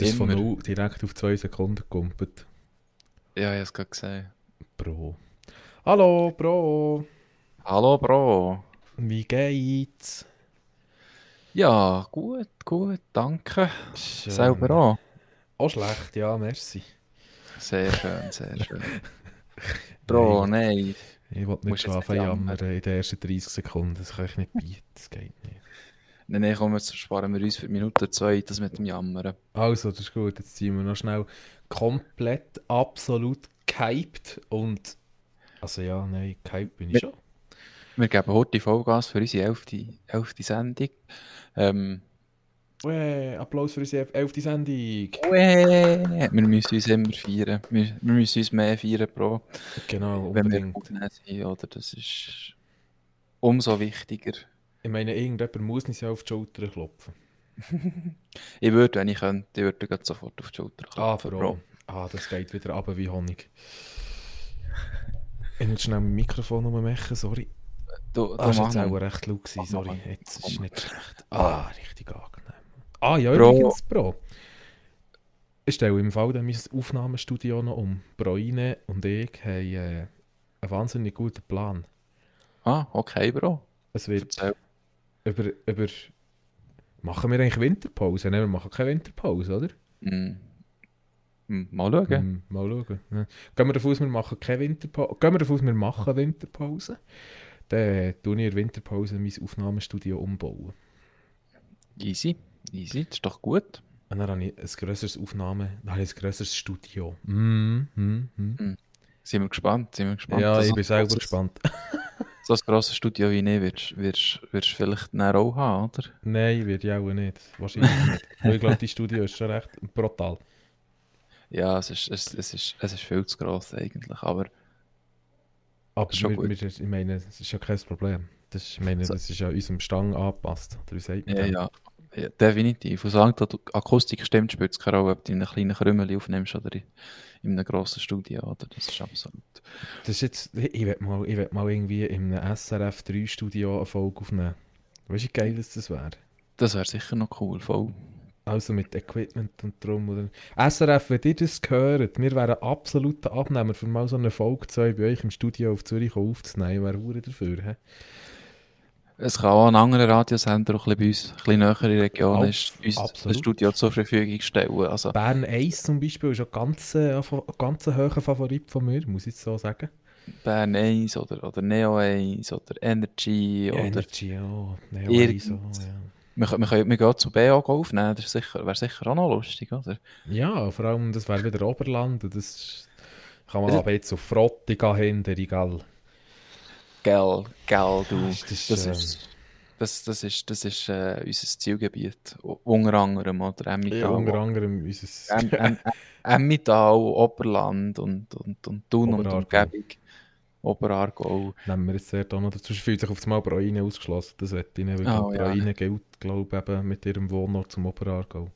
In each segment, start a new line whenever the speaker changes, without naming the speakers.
Jetzt ist es von 0 direkt auf 2 Sekunden gekumpelt.
Ja, ich habe es gerade gesehen.
Bro. Hallo, Bro.
Hallo, Bro.
Wie geht's?
Ja, gut, gut, danke.
Schön.
Selber auch.
Auch schlecht, ja, merci.
Sehr schön, sehr schön. Bro, nein.
Ich wollte nicht schlafen jammern in den ersten 30 Sekunden. Das kann ich nicht bieten, das geht nicht.
Nein, nein, komm, jetzt sparen wir uns für Minute zwei das mit dem Jammern.
Also, das ist gut. Jetzt ziehen wir noch schnell komplett, absolut gehypt und... Also ja, nein, gehypt bin ich
Wir-
schon.
Wir geben heute Vollgas für unsere elfte, elfte Sendung. Ähm,
Uäh, Applaus für unsere elfte Sendung.
uäh, wir müssen uns immer feiern. Wir, wir müssen uns mehr feiern, Bro.
Genau,
Wenn wir
unbedingt.
aufnehmen sind, oder? Das ist umso wichtiger.
Ich meine, irgendjemand muss nicht auf die Schulter klopfen.
Ich würde, wenn ich könnte, ich würde sofort auf die Schulter
Ah,
klopfen,
Bro. Ah, das geht wieder runter wie Honig. Ich muss schnell mein Mikrofon ummachen, sorry.
Du,
Ah, das war jetzt auch recht laut, gewesen,
Mach
sorry. Jetzt ist es nicht schlecht. Ah, richtig angenehm. Ah, ja,
Bro.
übrigens, Bro. Ich stelle im Fall dann mein Aufnahmestudio noch um. Broine und ich haben äh, einen wahnsinnig guten Plan.
Ah, okay, Bro.
Es wird
Erzähl.
Über, über... Machen wir eigentlich Winterpause? Nein, wir machen keine Winterpause, oder?
Mm. Mm, Mal schauen.
Hm, mal schauen. Ja. Gehen wir davon aus, wir machen keine Winterpause. Gehen wir davon aus, wir machen Winterpause. Dann tue ich in der Winterpause mein Aufnahmestudio umbauen.
Easy, easy, das ist doch gut.
Und dann habe ich ein grösseres Aufnahme, dann habe ich ein grösseres Studio. Mm, mm, mm.
Sind wir gespannt, sind wir gespannt.
Ja, ich bin selber gespannt.
So ein grosses Studio wie ich wirst wirst wirst vielleicht auch haben, oder?
Nein, wird ja auch nicht. Wahrscheinlich nicht. Ich glaube, die Studio ist schon recht brutal.
Ja, es ist, es, es ist, es ist viel zu gross eigentlich, aber
Aber
Schon gut.
wir, ich meine, das ist ja kein Problem. Das, ist- ich meine,
So.
das ist ja unserem Stang angepasst. Wie sagt man
ja, ja, ja, definitiv. Und solange die Akustik stimmt, spielt es keine Rolle, ob du in einem kleinen Krümel aufnimmst oder in, in einem grossen Studio, oder? Das ist absolut...
Das ist jetzt, ich will mal, ich will mal irgendwie in einem SRF 3 Studio eine Folge aufnehmen. Weißt du, wie geil das wäre?
Das wäre sicher noch cool, voll.
Also mit Equipment und drum. Oder... SRF, wenn ihr das hört, wir wären absoluter Abnehmer für mal so eine Folge 2 bei euch im Studio auf Zürich aufzunehmen. Wäre dafür. He?
Es kann auch ein anderer Radiosender, der ein bisschen bei uns, ein bisschen näher in der Region ist, uns
absolut.
ein Studio zur Verfügung stellen. Also,
Bern 1 zum Beispiel ist ein ganz, äh, ein ganz hoher Favorit von mir, muss ich so sagen.
Bern 1 oder, oder Neo 1 oder Energy oder...
Energy, ja. Neo
Irgend-
1, so, ja.
Wir, können- wir gehen zu BA aufnehmen, das sicher, wäre sicher auch noch lustig, oder?
Ja, vor allem, das wäre wieder Oberland. Das kann man
Das-
aber jetzt auf Frottiga hinter, egal.
Gell, gell, du.
Das ist,
Das
ähm,
ist, das, das ist, das ist äh, unser Zielgebiet. Unter anderem, oder? Emmental.
Ja, unter anderem unser
Em- Em- Em- Emmental, Oberland und, und, und Thun und. Umgebung. Oberaargau.
nehmen wir jetzt dort auch noch dazu. Fühlt sich auf das Mal Braine ausgeschlossen. Das wird ich nicht, weil
Oh, ja.
Braine gilt, glaube ich, mit ihrem Wohnort zum Oberaargau.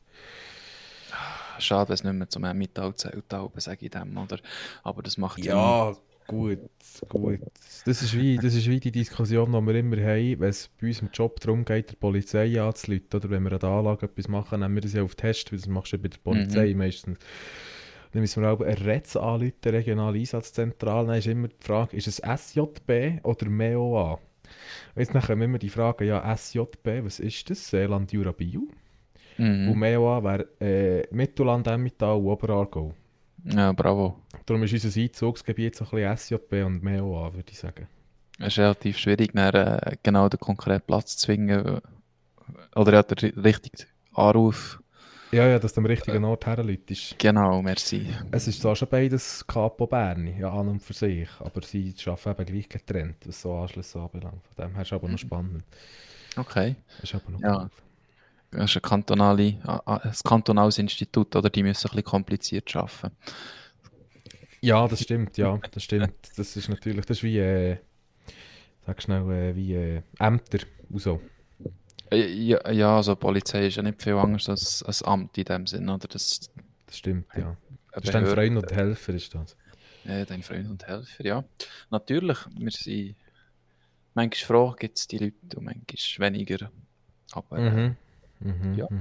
Schade, dass es nicht mehr zum Emmental zählt, sage ich dem, oder? Aber das macht
Ja, gut, gut. Das ist, wie, das ist wie die Diskussion, die wir immer haben, wenn es bei uns im Job darum geht, der Polizei anzuleiten, oder wenn wir an der Anlage etwas machen, nehmen wir das ja auf Test, weil das machst du ja bei der Polizei meistens. Dann müssen wir auch eine RETS anrufen, regionale Einsatzzentrale. Dann ist immer die Frage, ist es SJB oder MEOA? Und jetzt kommen immer die Frage, ja, SJB, was ist das? Seeland, Jura, Bio. Und
Mhm.
MEOA wäre äh, Mittelland, Emmental und Oberaargau.
Ja, bravo.
Darum ist unser Einzugsgebiet so ein bisschen SJB und MEOA, würde ich sagen.
Es ist relativ schwierig, dann, äh, genau den konkreten Platz zu zwingen. Oder ja, der ri- richtige Anruf.
Ja, ja, dass du am richtigen Ort herläutst.
Genau, merci.
Es ist zwar schon beides Capo Berni, ja, an und für sich, aber sie arbeiten eben gleich getrennt, was so Anschlüsse anbelangt. Von dem her ist aber noch spannend.
Okay.
Ist aber noch
Ja.
cool.
Das ist ein, kantonale, ein kantonales Institut, oder? Die müssen ein bisschen kompliziert arbeiten.
ja, das stimmt, ja, das stimmt. Das ist natürlich, das ist wie, äh, sag schnell, äh, wie äh, Ämter und so.
Äh, Ja, ja, also Polizei ist ja nicht viel anders als ein Amt in dem Sinn, oder? Das,
Das stimmt, ja. Das ist dein. Freund und Helfer, ist das.
Ja, dein Freund und Helfer, ja. Natürlich, wir sind... Manchmal froh gibt es die Leute und manchmal weniger. Aber
Mhm. Mhm,
Ja.
mhm,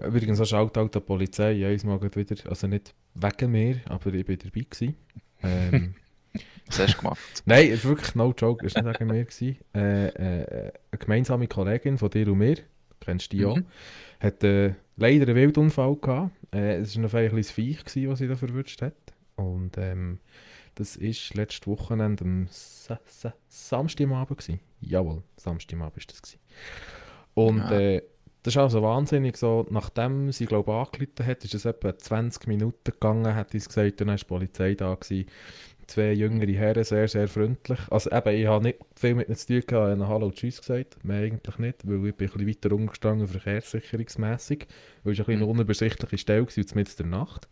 mhm. Übrigens, auch Shoutout der Polizei. Ja, ich mag wieder, also nicht wegen mir, aber ich war dabei. Gewesen. Ähm,
Was hast du gemacht?
nein, es ist wirklich no joke, es war nicht wegen mir. Gewesen. Äh, äh, eine gemeinsame Kollegin von dir und mir, kennst du die auch,
Mhm.
hat äh, leider einen Wildunfall gehabt. Äh, es war noch ein kleines Viech, gewesen, was sie da verwünscht hat. Und ähm, das war letztes Wochenende am Sa Sa Samstagabend. Gewesen. Jawohl, Samstagabend war das. Gewesen. Und
Ja.
äh, das ist also wahnsinnig so, nachdem sie, glaube ich, angerufen hat, ist es etwa 20 Minuten gegangen, hat sie es gesagt, dann war die Polizei da gewesen. Zwei jüngere Herren, sehr, sehr freundlich. Also eben, ich habe nicht viel mit ihnen zu tun gehabt, ich habe Hallo und Tschüss gesagt, mehr eigentlich nicht, weil ich bin ein bisschen weiter umgestanden, verkehrssicherungsmässig, weil es ein bisschen eine
Mhm.
unübersichtliche Stelle war, mitten in der Nacht.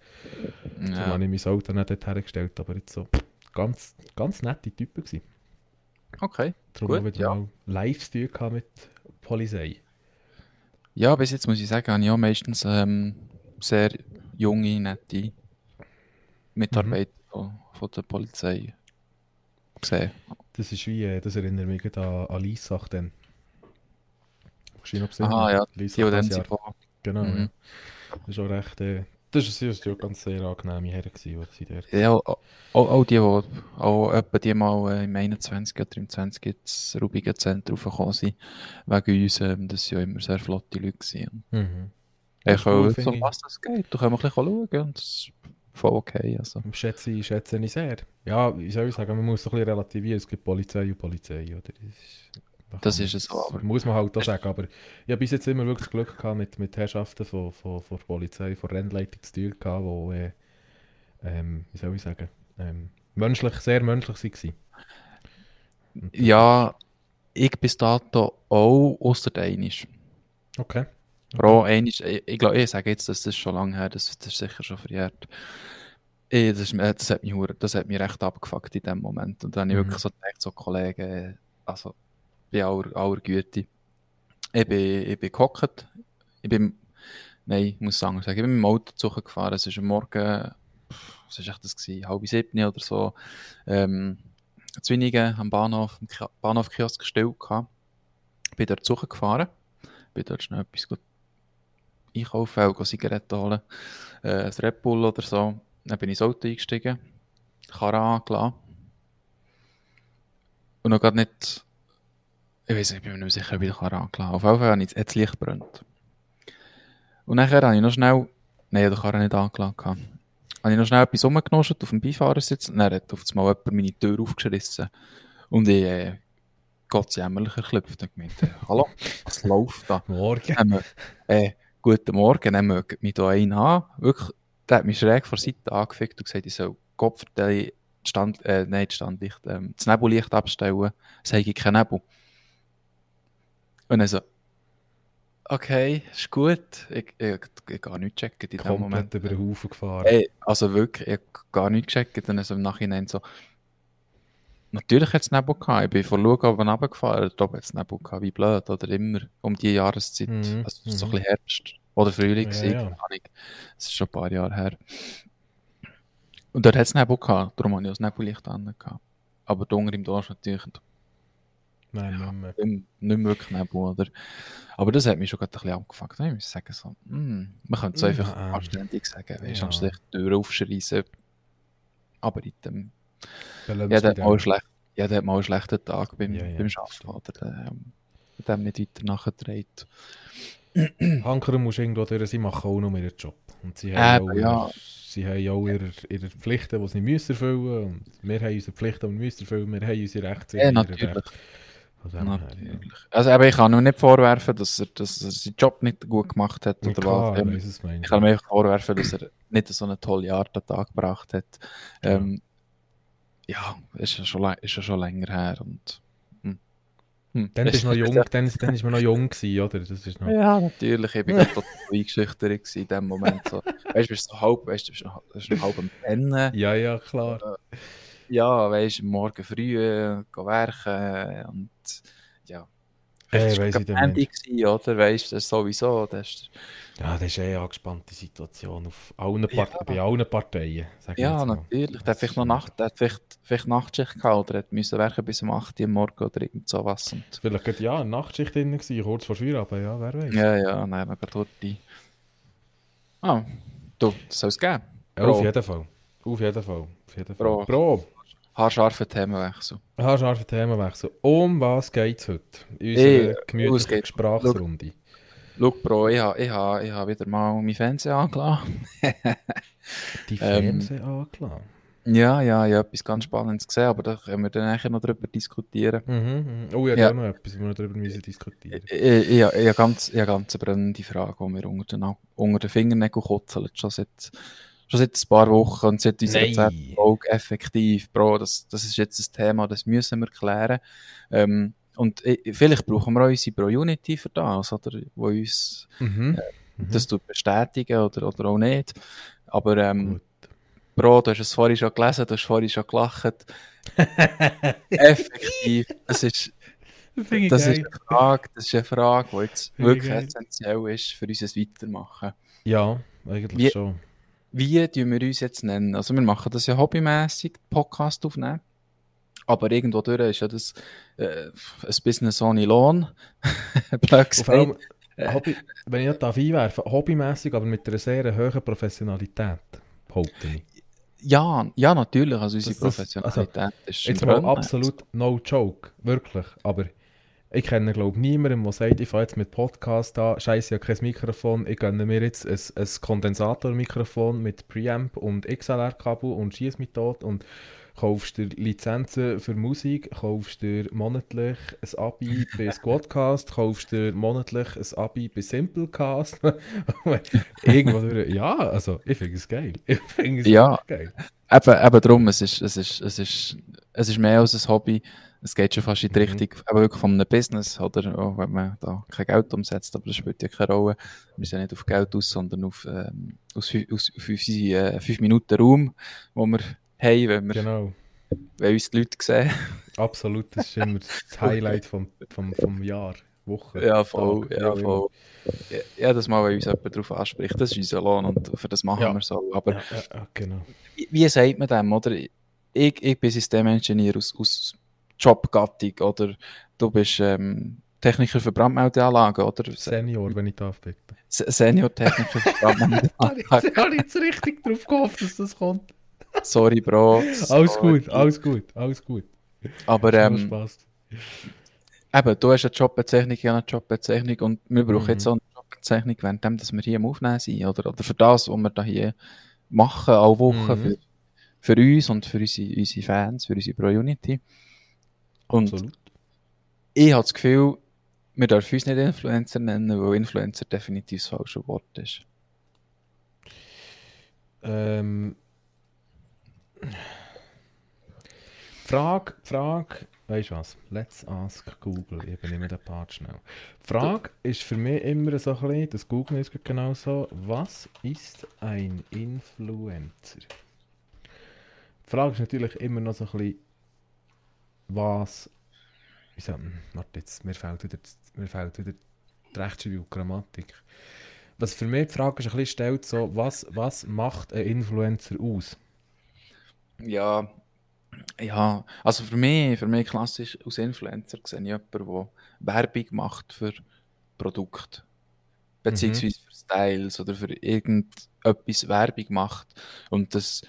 Darum
Ja.
habe ich mein Auto nicht dort hergestellt, aber jetzt so ganz, ganz nette Typen gewesen.
Okay.
Darum
Gut,
auch wieder
ja.
mal live zu tun mit Polizei.
Ja, bis jetzt muss ich sagen, habe ich auch meistens ähm, sehr junge, nette Mitarbeiter von, von der Polizei gesehen.
Das ist wie, äh, das erinnert mich an, dann. Dich noch besinnen?
Aha, ja, Die,
Liesach
die dann
Jahr. Genau,
Mhm.
ja. Das ist auch recht, äh, das ist ja ganz sehr angenehme Herren die sie dort...
ja, auch, auch, die, die auch etwa die mal äh, im 21. oder im 20. ins Rubigen Zentrum gekommen sind, wegen uns, ähm, das sind ja immer sehr flotte Leute gewesen.
Mhm.
Ich
cool, ich.
was das geht, du kannst mal ein bisschen schauen und das ist voll okay. Also.
Schätze, schätze ich sehr. Ja, wie soll ich sagen, man muss so ein bisschen relativieren, es gibt Polizei und Polizei, oder? Das ist, da
Das ist es so, aber-
Muss man halt auch sagen, aber ich habe bis jetzt immer wirklich Glück gehabt mit, mit Herrschaften von, von, von der Polizei, von Rennleitung zu tun gehabt, die, äh, ähm, wie soll ich sagen, ähm, menschlich, sehr menschlich waren. Und das
Ja, ich bis dato auch, ausser einisch.
Okay.
Bro, einisch, ich, ich glaube, ich sage jetzt, das schon lange her, das, das ist sicher schon verjährt. Ich, das, ist, das, hat mich, das hat mich recht abgefuckt in dem Moment. Und dann habe ich
Mhm.
wirklich so gedacht, so Kollegen, also bei aller, aller Güte. Ich bin, ich bin gehockt, ich bin, nein, ich muss sagen, ich bin mit dem Auto zugefahren, es ist am Morgen, was war das halb sieben oder so, ähm, zu Winigen am Bahnhof, am Ki- Bahnhofkiosk gestellt gehabt. Bin dort zugefahren, bin dort schnell etwas gut einkaufen, auch Zigaretten holen, äh, ein Red Bull oder so. Dann bin ich ins Auto eingestiegen, Karre angelassen. Und noch gar nicht, ich weiß nicht, ich bin mir nicht sicher, ob ich Karre angelassen Auf jeden Fall habe ich hat das Licht brennt. Und nachher habe ich noch schnell, nein, ich habe nicht angelassen. gehabt. Habe ich noch schnell etwas rumgenuscht auf dem Beifahrersitz und dann hat auf einmal jemand meine Tür aufgeschrissen. Und ich, äh, Gott jämmerlich erklüpft und gemeint, äh, hallo, was läuft da?
Morgen.
Mö- äh, guten Morgen, dann mögt mich da einen an. Wirklich, der hat mich schräg vor der Seite angefickt und gesagt, ich soll Kopf Stand, äh, nein, Standlicht, ähm, das Nebellicht abstellen, es habe kein Nebel. Und dann so, okay, ist gut, ich, ich, ich gar nicht checken in dem Moment.
Über den Haufen gefahren.
Ey, also wirklich, ich habe gar nicht gecheckt. Dann so im Nachhinein so. Natürlich hat es Nebel gehabt. Ich bin von Lug oben runtergefahren. Da hat es Nebel gehabt, wie blöd. Oder immer um die Jahreszeit.
Mhm,
Also, es so ein
mhm.
bisschen Herbst. Oder Frühling.
Ja, ja.
Das ist schon ein paar Jahre her. Und dort hat es Nebel gehabt. Darum habe ich auch das Nebellicht an. Aber da unten im Dorf natürlich
Nein, nicht mehr.
nicht, nicht mehr wirklich? Aber das hat mich schon gerade ein bisschen abgefuckt. Ich muss sagen, so, mm, man könnte es
Ja.
einfach anständig sagen. Weißt du,
Ja.
anstatt die Tür aufschreissen. Aber in dem
Belebst
ja, der
dich
hat mal schlecht, ja, der hat mal einen schlechten Tag beim,
Ja, ja,
beim Arbeiten, oder? Der, ähm, dem nicht weiter nachgedreht.
Hankerer muss irgendwo durch, sie machen auch noch ihren Job. Und sie haben
Eben,
auch,
ja.
ihre, sie haben auch ihre, ihre Pflichten, die sie müssen erfüllen Und wir haben unsere Pflichten, die wir müssen erfüllen. Wir haben unsere Rechte.
Ja, natürlich.
Rechte.
Natürlich. Also, aber ich kann ihm nicht vorwerfen, dass er, dass er seinen Job nicht gut gemacht hat.
Ja,
Oder
klar,
was.
ich
Ähm,
meinst.
ich kann ihm vorwerfen, dass er nicht so eine tolle Art an den Tag gebracht hat. Ähm, ja, ist ja schon, ist ja schon länger her. Und, hm. Hm.
Dann bist noch jung, dann, dann ist man noch jung gewesen, oder? Das ist noch...
Ja, natürlich. Ich gerade total eingeschüchtert in dem Moment. So. Weißt du, bist so halb, weißt du, bist noch, bist noch halb am Pennen.
Ja, ja, klar.
Ja, weißt morgen früh äh, gehen werken und ja.
Hey, weiss
war gewesen, oder? Weißt du, das sowieso. Das ist,
Ja, das ist eh eine angespannte Situation auf allen
Ja.
Bei allen Parteien.
Ja, natürlich. Der hat
Das
vielleicht noch Nacht, der hat vielleicht, vielleicht Nachtschicht gehabt oder hat müssen werken bis um 8 Uhr Morgen oder irgend sowas. Und,
Vielleicht ja, eine Nachtschicht drin gewesen, kurz vor Feierabend, ja, wer weiß.
ja, ja, nein, man geht dort rein. Ah, du, das soll es geben.
Ja, auf jeden Fall. Auf jeden Fall. Auf jeden Fall.
Bro.
Bro.
Haarscharfer Themenwechsel.
Haarscharfer Themenwechsel. Um was geht es heute? In unserer gemütlichen Gesprächsrunde.
Schau, Bro, ich habe ich ha, ich ha wieder mal mein Fernseher angelassen.
Die
Ähm,
Fernseher angelassen.
Ja, ja, ich habe etwas ganz Spannendes gesehen, aber da können wir dann nachher noch drüber diskutieren.
Mhm, mhm. Oh, ja,
Ja.
noch etwas, wo wir noch darüber müssen diskutieren
Ich, ich, ich, ich habe ganz, ich habe ganz eine brennende Frage, die mir unter den, unter den Fingernägeln kutzelt, schon seit, schon seit ein paar Wochen und seit unserer Folge effektiv. Bro, das, das ist jetzt ein Thema, das müssen wir klären. Ähm, und ich, vielleicht brauchen wir auch unsere Pro-Unity für das, oder, wo uns
Mhm.
das tut bestätigen oder, oder auch nicht. Aber ähm. Bro, du hast es vorhin schon gelesen, du hast vorhin schon gelacht. Effektiv, das ist, das ist
geil.
eine Frage, das ist eine Frage, die jetzt
Finde
wirklich
geil.
essentiell ist für unser Weitermachen.
Ja, eigentlich
Wie-
schon.
Wie tun wir uns jetzt nennen? Also wir machen das ja hobbymäßig, Podcast aufnehmen. Aber irgendwo durch ist ja das äh, ein Business ohne Lohn.
Allem,
Äh.
Hobby, wenn ich das darf einwerfen hobbymäßig, aber mit einer sehr hohen Professionalität, behaupte ich.
Ja, ja, natürlich. Also unsere
Das- das-
Professionalität ist
Jetzt mal absolut no joke, wirklich. Aber ich kenne, glaube ich, niemanden, der sagt, ich fange jetzt mit Podcast an, scheiße, ich habe kein Mikrofon, ich gönne mir jetzt ein, ein Kondensatormikrofon mit Preamp und XLR-Kabel und schieß mich tot und kaufst dir Lizenzen für Musik, kaufst dir monatlich ein Abi bei Squadcast, kaufst dir monatlich ein Abi bei Simplecast. Irgendwo durch. Ja, also ich finde es geil. Ich finde es
Ja.
geil.
Eben, eben darum, es ist, es, ist, es, ist, es ist mehr als ein Hobby. Es geht schon fast in die
Mhm.
Richtung eben wirklich von einem Business, oder? Auch wenn man da kein Geld umsetzt, aber das spielt ja keine Rolle. Wir sind nicht auf Geld aus, sondern auf, ähm, aus, aus, auf unsere äh, 5 Minuten Raum, wo wir haben, wenn, wir,
Genau.
wenn uns die Leute sehen.
Absolut, das ist immer das Highlight vom, vom, vom Jahr, Woche.
Ja, voll.
Tag,
Ja, voll. Ja, Jedes Mal, wenn uns jemand darauf anspricht, das ist unser Lohn und für das machen
Ja.
wir so. Aber
ja, genau.
wie, wie sagt man dem, oder? Ich, ich bin Systemingenieur aus, aus Jobgattung, oder du bist ähm, Techniker für Brandmeldeanlagen, oder? Se-
Senior, wenn ich darf, bitte.
Senior-Techniker für Brandmeldeanlagen.
habe jetzt richtig drauf gehofft, dass das kommt.
Sorry, Bro.
Alles
Sorry.
gut, alles gut, alles gut.
Aber ähm,
Spaß.
eben, du hast eine Jobbezeichnung, ich habe eine Jobbezeichnung und wir brauchen
Mhm.
jetzt auch eine Jobbezeichnung, während dass wir hier am Aufnehmen sind, oder? Oder für das, was wir da hier machen, alle Woche,
Mhm.
für, für uns und für unsere, unsere Fans, für unsere Pro-Unity. Und
Absolut.
ich habe das Gefühl, wir dürfen uns nicht Influencer nennen, weil Influencer definitiv das falsche Wort ist.
Ähm, Frage, Frage, weißt du was? Let's ask Google. Ich bin immer der Part schnell. Frage ist für mich immer so ein bisschen, das Google ist genau so, was ist ein Influencer? Die Frage ist natürlich immer noch so ein bisschen, was, wie sagt man, warte jetzt, mir fehlt wieder, mir fehlt wieder die Rechtschreibung und Grammatik. Was für mich die Frage ist ein bisschen stellt, so, was, was macht ein Influencer aus?
Ja, ja, also für mich, für mich klassisch als Influencer sehe ich jemanden, der Werbung macht für Produkte. Beziehungsweise für Styles oder für irgendetwas Werbung macht. Und das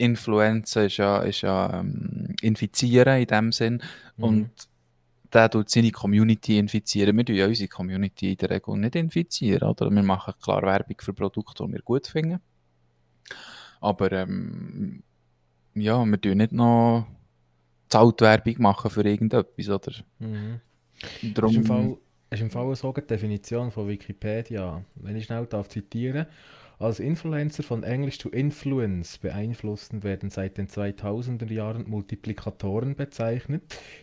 Influencer ist ja, ist ja ähm, infizieren in dem Sinn.
Mhm.
Und der tut seine Community infizieren. Wir tun ja unsere Community in der Regel nicht infizieren. Oder? Wir machen klar Werbung für Produkte, die wir gut finden. Aber ähm, ja, wir tun nicht noch Zahltwerbung machen für irgendetwas. Oder?
Mhm.
Darum,
Ist im Fall, ist im Fall so eine Definition von Wikipedia. Wenn ich schnell darf zitieren. Als Influencer von Englisch to Influence beeinflussen werden seit den 2000er Jahren Multiplikatoren bezeichnet,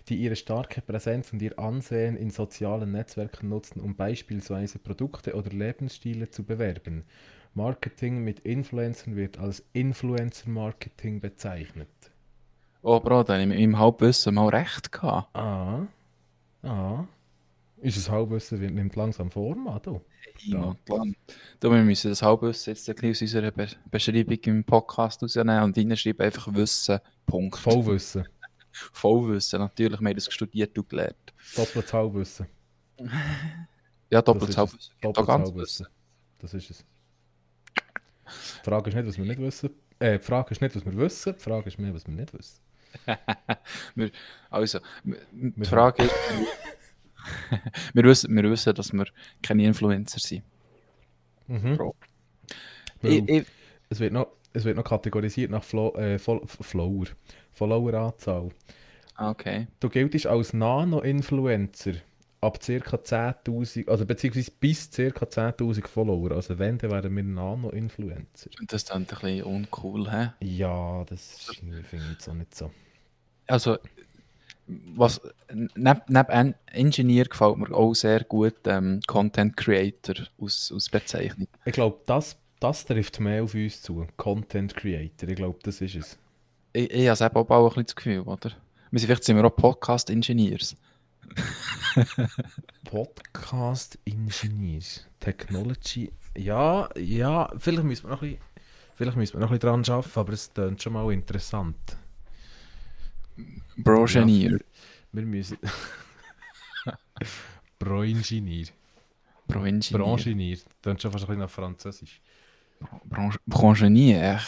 die ihre starke Präsenz und ihr Ansehen in sozialen Netzwerken nutzen, um beispielsweise Produkte oder Lebensstile zu bewerben. Marketing mit Influencern wird als Influencer-Marketing bezeichnet.
oh Bro, da habe ich mit meinem Halbwissen mal recht gehabt.
Ah, ah. Unser Halbwissen nimmt langsam Form an, du.
Ja. Du, wir müssen das Halbwissen jetzt ein bisschen aus unserer Be Beschreibung im Podcast rausnehmen und reinschreiben, einfach Wissen, Punkt.
Vollwissen.
Vollwissen, natürlich, wir haben das studiert und gelernt.
Doppeltes Halbwissen.
Ja,
Das
doppeltes Halbwissen.
Doppeltes Halbwissen.
Wissen.
Das ist es. Die Frage ist nicht, was wir nicht wissen. Äh, die Frage ist nicht, was wir wissen. Die Frage ist mehr, was wir nicht wissen.
Also, die
Wir-
Frage ist, wir, wissen, wir wissen, dass wir keine Influencer sind.
Mhm.
Ich, ich,
es, wird noch, es wird noch kategorisiert nach Flo äh, Fol Flower. Follower-Anzahl.
ah, okay.
Du giltest als Nano-Influencer ab ca. 10.000, also beziehungsweise bis ca. 10.000 Follower. Also wenn, dann wären wir Nano-Influencer.
Das ist dann ein bisschen uncool, hä?
Ja, das finde ich jetzt auch nicht so.
Also, was, neben, neben En- Engineer gefällt mir auch sehr gut ähm, Content Creator aus, aus Bezeichnung.
Ich glaube, das, das trifft mehr auf uns zu. Content Creator. Ich glaube, das ist es.
Ich, ich habe selber auch ein bisschen das Gefühl, oder? Wir sind, vielleicht sind wir auch Podcast Engineers.
Podcast Engineers. Technology. Ja, ja, vielleicht müssen wir noch ein bisschen, vielleicht müssen wir noch ein bisschen dran arbeiten, aber es klingt schon mal interessant.
Brogenier.
Wir müssen. Pro-Ingenieur.
Pro-Ingenieur.
Branchenier. Klingt schon fast ein bisschen nach Französisch.
Brongenier.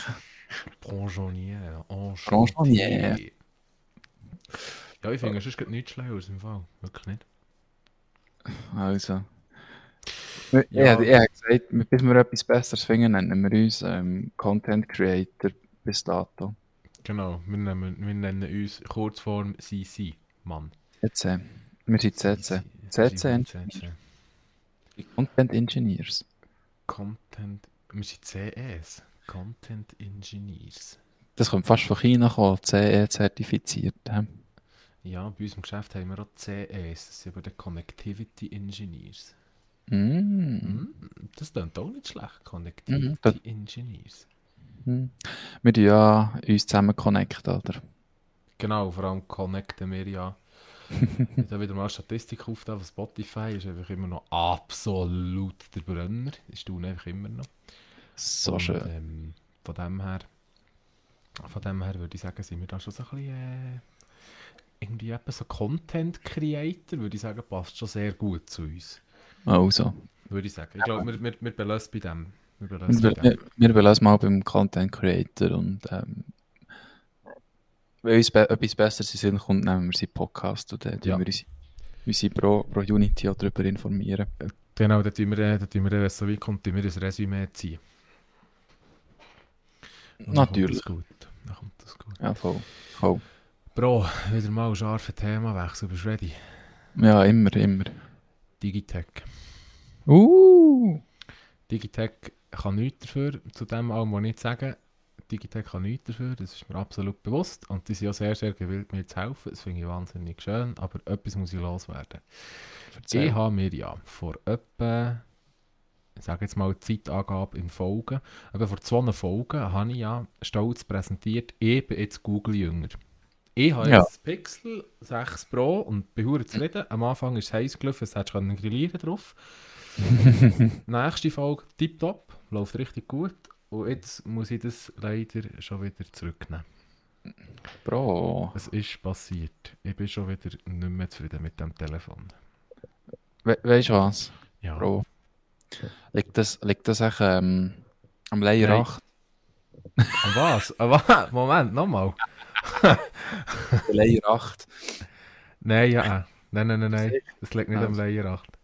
Branchonier.
Branchonier.
Ja, ich finde, es ist nichts Schlaues im Fall. Wirklich nicht.
Also.
Ja.
Ja. Ich, ich habe gesagt, bis wir etwas Besseres finden, nennen wir uns ähm, Content Creator bis dato.
Genau, wir nennen, wir nennen uns Kurzform CC, Mann.
CC. Wir sind CC. CC Engineer. Content Engineers.
Content. Wir sind CEs. Content Engineers.
Das kommt fast von China kommen, CE zertifiziert.
Ja, bei uns im Geschäft haben wir auch CEs. Das sind aber die Connectivity Engineers.
Mm.
Hm, Das klingt auch nicht schlecht. Connectivity
Mhm, das-
Engineers.
Hm. Wir ja uns zusammen connecten, oder?
Genau, vor allem connecten wir ja. ich habe wieder mal Statistik aufgetan von Spotify. Ist einfach immer noch absolut der Brenner. Ist du einfach immer noch.
So
Und,
schön.
Ähm, von dem her, von dem her würde ich sagen, sind wir da schon so ein bisschen, äh, irgendwie etwa so Content Creator, würde ich sagen, passt schon sehr gut zu uns.
Also.
Würde ich sagen. Ich glaube, wir, wir, wir belassen bei dem. Wir
Wir,
belassen
wir, mal beim Content Creator und ähm, wenn uns be etwas Besseres in Sinn kommt, nehmen wir seinen Podcast und dann
Ja.
wir uns, unsere Pro, Pro Unity auch darüber informieren.
Genau, da tun wir, da tun wir, wenn es so weit kommt, tun wir ein Resümee ziehen. Und dann
Natürlich.
Kommt das gut. Dann kommt das gut.
Ja, voll. voll.
Bro, wieder mal ein scharfer Themawechsel. Bist du ready?
Ja, immer, immer.
Digitech.
Uh!
Digitech kann nichts dafür, zu dem allem, was ich nicht sagen. Digitech kann nichts dafür, das ist mir absolut bewusst. Und die sind auch sehr, sehr gewillt, mir zu helfen. Das finde ich wahnsinnig schön, aber etwas muss ich loswerden.
Erzähl.
Ich habe mir ja vor etwa, ich sage jetzt mal Zeitangabe in Folgen, aber vor zwei Folgen habe ich ja stolz präsentiert, ich bin jetzt Google-Jünger. Ich habe
Ja.
jetzt Pixel 6 Pro und bin verdammt zufrieden. Am Anfang ist es heiß gelaufen, es hättest du grillieren drauf. Nächste Folge tipptopp, läuft richtig gut. Und jetzt muss ich das leider schon wieder zurücknehmen.
Bro.
Es ist passiert. Ich bin schon wieder nicht mehr zufrieden mit dem Telefon.
We weißt du was,
Ja.
Bro? Liegt das, liegt das echt ähm, am Layer
Nein.
8?
An was? An was? Moment, nochmal.
Layer 8.
Nein, ja. Nein, nein, nein, nein. Es liegt nicht am
Also.
Layer 8.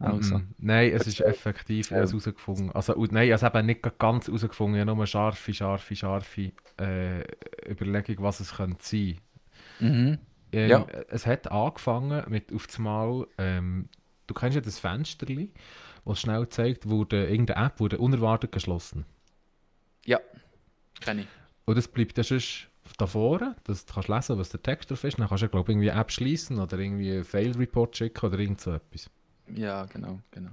Also.
Mm, Nein, es ist effektiv ich habe es
Ja.
herausgefunden. Also, und nein, ich habe es eben nicht ganz herausgefunden. Ich habe nur eine scharfe, scharfe, scharfe äh, Überlegung, was es könnte sein.
Mhm.
Ähm,
Ja.
Es hat angefangen mit auf einmal, ähm, du kennst ja das Fensterli, was schnell zeigt, wurde irgendeine App wurde unerwartet geschlossen.
Ja. Kenn ich.
Und das bleibt dann sonst da vorne, dass du kannst lesen, was der Text drauf ist. Dann kannst du, glaube ich, irgendwie eine App schließen oder irgendwie einen Fail-Report schicken oder irgend so etwas.
Ja, genau, genau.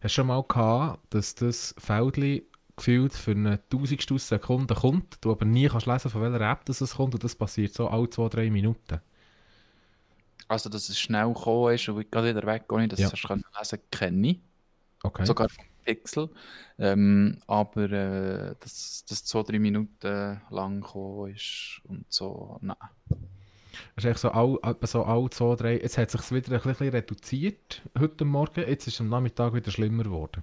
Hast du schon mal gehabt, dass das Feldli gefühlt für eine tausendstel Sekunde kommt, du aber nie kannst lesen, von welcher App das es kommt und das passiert so alle zwei, drei Minuten.
Also, dass es schnell gekommen ist und gerade wieder weg, ohne dass
Ja.
du es lesen konntest, kenne ich.
Okay.
Sogar vom Pixel. Ähm, aber äh, dass das zwei, drei Minuten lang gekommen ist und so, nein.
Es ist eigentlich so all, so all zwei, drei. Jetzt hat es sich wieder ein bisschen reduziert heute Morgen. Jetzt ist es am Nachmittag wieder schlimmer geworden.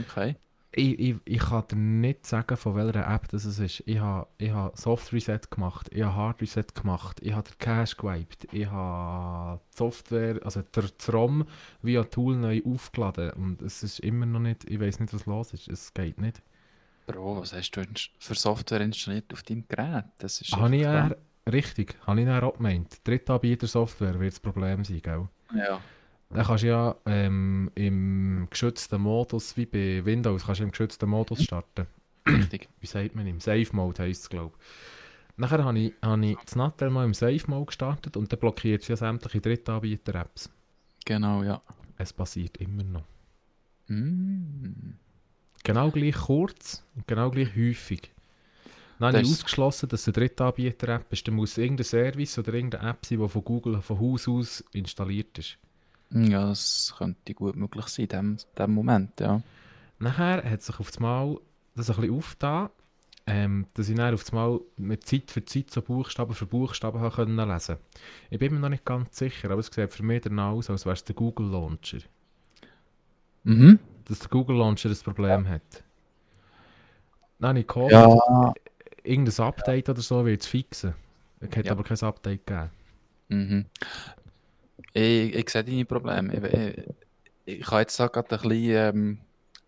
Okay.
Ich, ich, ich kann dir nicht sagen, von welcher App das es ist. Ich habe ich ha Soft Reset gemacht, ich habe Hard Reset gemacht, ich habe den Cache gewiped, ich habe die Software, also der ROM via Tool neu aufgeladen und es ist immer noch nicht, ich weiß nicht, was los ist. Es geht nicht.
Bro, was hast du für Software installiert auf deinem Gerät? Das ist
Habe ich richtig, habe ich eher auch gemeint. Drittanbieter-Software wird das Problem sein, gell?
Ja.
Dann kannst du ja ähm, im geschützten Modus, wie bei Windows, kannst du im geschützten Modus starten.
Richtig.
Wie sagt man im Safe Mode heisst es, glaube ich. Nachher habe ich, habe ich das Nattel mal im Safe Mode gestartet und dann blockiert es ja sämtliche Drittanbieter-Apps.
Genau, ja.
Es passiert immer noch.
Mm.
Genau gleich kurz und genau gleich häufig. Dann habe ich
Das
ausgeschlossen, dass es eine Drittanbieter-App ist. Dann muss irgendein Service oder irgendeine App sein, die von Google von Haus aus installiert ist.
Ja, das könnte gut möglich sein, in dem, dem Moment, ja.
Nachher hat sich auf das Mal das ein bisschen aufgetan, ähm, dass ich dann auf das Mal mit Zeit für Zeit so Buchstaben für Buchstaben habe können lesen Ich bin mir noch nicht ganz sicher, aber es sieht für mich danach aus, als wäre es der Google Launcher.
Mhm.
Dass der Google Launcher ein Problem hat. Dann habe ich gehofft,
Ja.
Irgendein Update oder so wird es fixen. Es hat
Ja.
aber kein Update gegeben.
Mhm. Ich, ich sehe deine Probleme. Ich, ich, kann jetzt gerade ein bisschen ähm,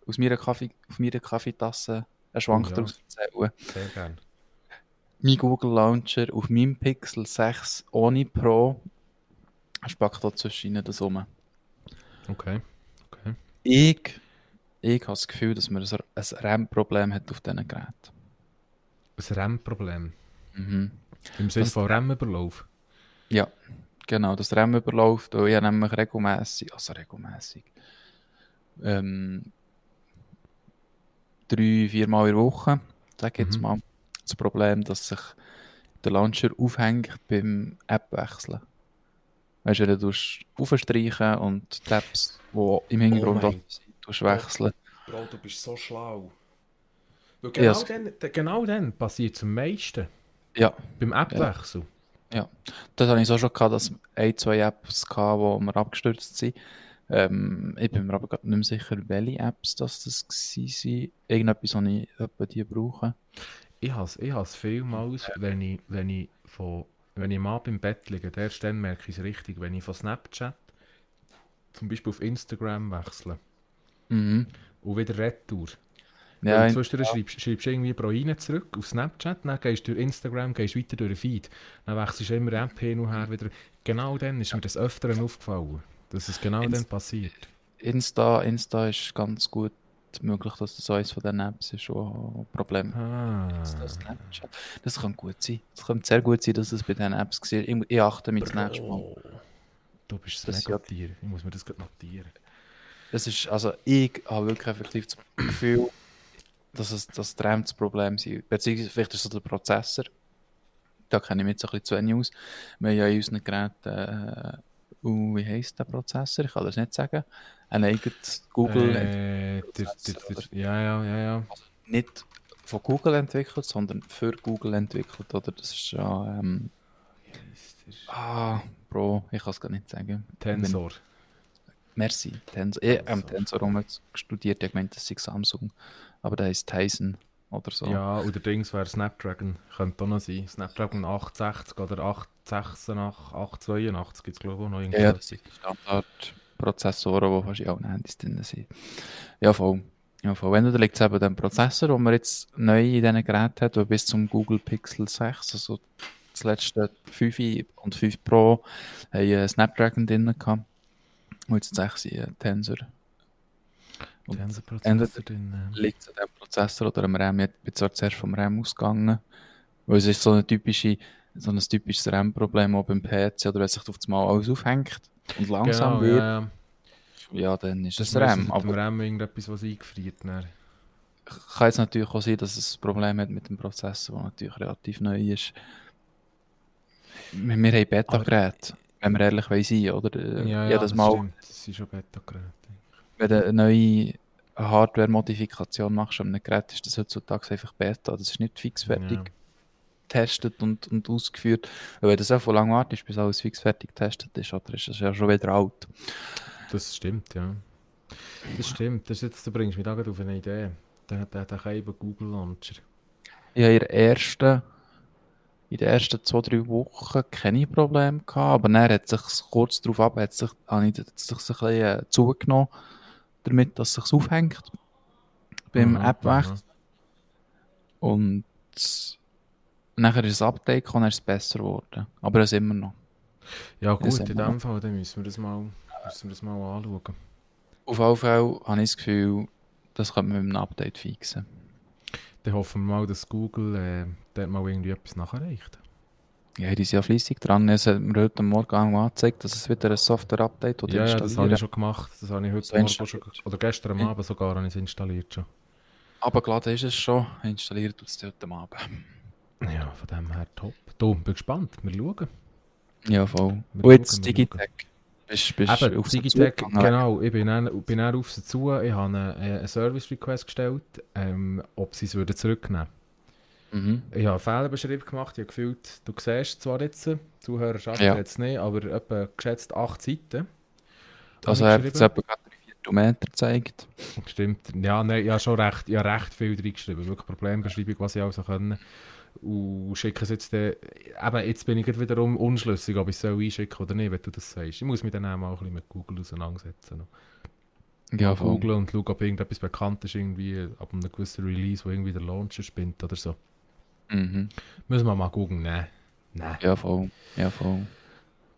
aus meiner, Kaffee, auf meiner Kaffeetasse einen Schwank
Oh ja.
daraus erzählen.
Sehr gerne.
Mein Google Launcher auf meinem Pixel 6 ohne Pro spackt da zwischen ihnen das rum.
Okay. okay.
Ich, ich habe das Gefühl, dass man ein, ein RAM-Problem hat auf diesen Geräten.
Ein RAM-Problem.
Mhm.
Im Sinne von RAM-Überlauf.
Ja, genau, das überläuft. Und ich habe nämlich regelmäßig, also regelmäßig, ähm, drei, viermal in der Woche, sag ich jetzt
Mhm.
mal, das Problem, dass sich der Launcher aufhängt beim App-Wechseln. Weißt du, wenn du aufstreichen und die Apps, die im Hintergrund
mein
offen sind, wechseln.
Bro, du bist so schlau. Weil
Ja,
genau,
es-
dann, genau dann passiert es am meisten.
Ja,
Beim Appwechsel.
das hatte ich so schon gehabt, dass ein, zwei Apps hatten, die mir abgestürzt sind. Ähm, ich bin mir aber gerade nicht mehr sicher, welche Apps das, das waren. Irgendetwas, was ich etwa die brauche.
Ich habe es ich has vielmals, wenn ich, wenn ich von wenn ich mal beim Bett liege, erst dann merke ich es richtig, wenn ich von Snapchat zum Beispiel auf Instagram wechsle
Mhm.
und wieder Retour.
Ja,
Weil
in-
zwischendurch schreibst, schreibst du irgendwie pro rein zurück auf Snapchat, dann gehst du durch Instagram, gehst weiter durch den Feed, dann wechselst du immer App hin und her wieder. Genau dann ist mir das Öfteren aufgefallen, dass es genau
Inst-
dann passiert.
Insta, Insta ist ganz gut möglich, dass das eines von den Apps ist, wo ein Problem
Ah.
Das kann gut sein. Es könnte sehr gut sein, dass es bei diesen Apps war. Ich, ich achte mich das nächste Mal.
Du bist
Das ja-
Megatier. Ich muss mir das gerade notieren.
Das ist, also ich habe wirklich effektiv das Gefühl, dass es das RAM das Problem ist. Beziehungsweise vielleicht ist es so der Prozessor. Da kenne ich mich jetzt ein bisschen zu wenig aus. Wir haben ja in unseren Geräten, äh, uh, wie heisst der Prozessor? Ich kann das nicht sagen. Ein eigenes Google,
Äh, der, der, der, ja, ja, ja, ja.
nicht von Google entwickelt, sondern für Google entwickelt. Oder das ist ja, ähm, ah, Bro, ich kann es gar nicht sagen.
Tensor.
Merci, Tensor. Ich habe
Tensor.
Tensor studiert, ich gemeint, das sei Samsung. Aber der heißt Tyson oder so.
Ja, oder Dings wäre Snapdragon. Könnte auch noch sein. Snapdragon 860 oder 886, 882 gibt es glaube ich auch noch.
ja,
irgendwie.
ja, das sind die Standardprozessoren, die fast in allen Handys drin sind. Ja, voll. Ja, voll. Wenn du liegt es eben dem Prozessor, den man jetzt neu in diesen Geräten hat, der bis zum Google Pixel 6, also das letzte 5 und 5 Pro, haben einen Snapdragon drin gehabt. Und jetzt 6 ein Tensor. Und
äh.
liegt es an dem Prozessor oder am RAM? Ich bin zwar zuerst vom RAM ausgegangen, weil es ist so, eine typische, so ein typisches RAM-Problem auch beim PC, oder wenn sich auf das Mal alles aufhängt und langsam
Genau,
wird,
ja, ja.
ja, dann ist
Das
es RAM.
Aber RAM irgendetwas, was eingefriert. Dann.
kann jetzt natürlich auch sein, dass es ein Problem hat mit dem Prozessor, der natürlich relativ neu ist. Wir, wir haben Beta-Geräte. wenn wir ehrlich sein, oder?
Ja, ja,
Jedes
das
Mal,
stimmt. Das sind schon Beta-Geräte.
Wenn du eine neue Hardware-Modifikation machst an einem Gerät, ist das heutzutage einfach Beta. Das ist nicht fixfertig
Ja.
getestet und, und ausgeführt. Weil wenn du so lange wartest, bis alles fixfertig getestet ist, oder ist das ja schon wieder alt.
Das stimmt, ja. Das stimmt. Das ist jetzt, du bringst mich da gerade auf eine Idee. Der, der, der Cable Google Launcher.
Ich habe in, der ersten, in den ersten zwei, drei Wochen keine Probleme gehabt, aber dann hat sich kurz darauf ab, hat sich, hat sich ein bisschen äh, zugenommen, damit, dass es sich aufhängt beim
Mhm,
Appwechsel.
mhm.
Und nachher ist ein Update gekommen, dann ist es besser geworden. Aber es immer noch.
Ja
Das
gut, in dem Fall dann müssen wir das mal, müssen wir das mal anschauen.
Auf jeden Fall habe ich das Gefühl, das könnte man mit einem Update fixen.
Dann hoffen wir mal, dass Google äh, dort mal irgendwie etwas nachreicht.
Ja, die sind ja fleissig dran. Es hat mir heute Morgen angezeigt, dass es wieder ein Software-Update oder
Ja, ja, das habe ich schon gemacht. Das habe ich heute Morgen schon, oder gestern. Abend sogar habe ich es installiert schon.
Aber geladen ist es schon. Installiert es heute Abend.
Ja, von dem her top. Du, bin gespannt. Wir schauen.
Ja, voll.
Wir
Und jetzt Digitech. Bist, bist
Eben,
auf
Digitech, genau. Ich bin dann, bin dann auf sie zu. Ich habe einen, äh, einen Service-Request gestellt, ähm, ob sie es würden zurücknehmen
Mhm.
Ich habe einen Fehlerbeschrieb gemacht. Ich habe gefühlt, du siehst zwar jetzt, Zuhörer schaffen
Ja.
jetzt nicht, aber etwa geschätzt acht Seiten.
Also er hat jetzt etwa drei Viertelmeter gezeigt.
Stimmt. Ja, nein, ich habe schon recht, ich habe recht viel reingeschrieben. Wirklich Problembeschreibung, was ich also können. Und schicke es jetzt dann, eben, jetzt bin ich wiederum unschlüssig, ob ich es einschicken oder nicht, wenn du das sagst. Ich muss mich dann auch mal ein bisschen mit Google auseinandersetzen.
Ja,
googlen und schauen, ob irgendetwas bekannt ist, irgendwie ab einem gewissen Release, wo irgendwie der Launcher spinnt oder so.
Mhm.
Müssen wir mal googeln? Nein. Nein.
Ja, voll. Ja, voll.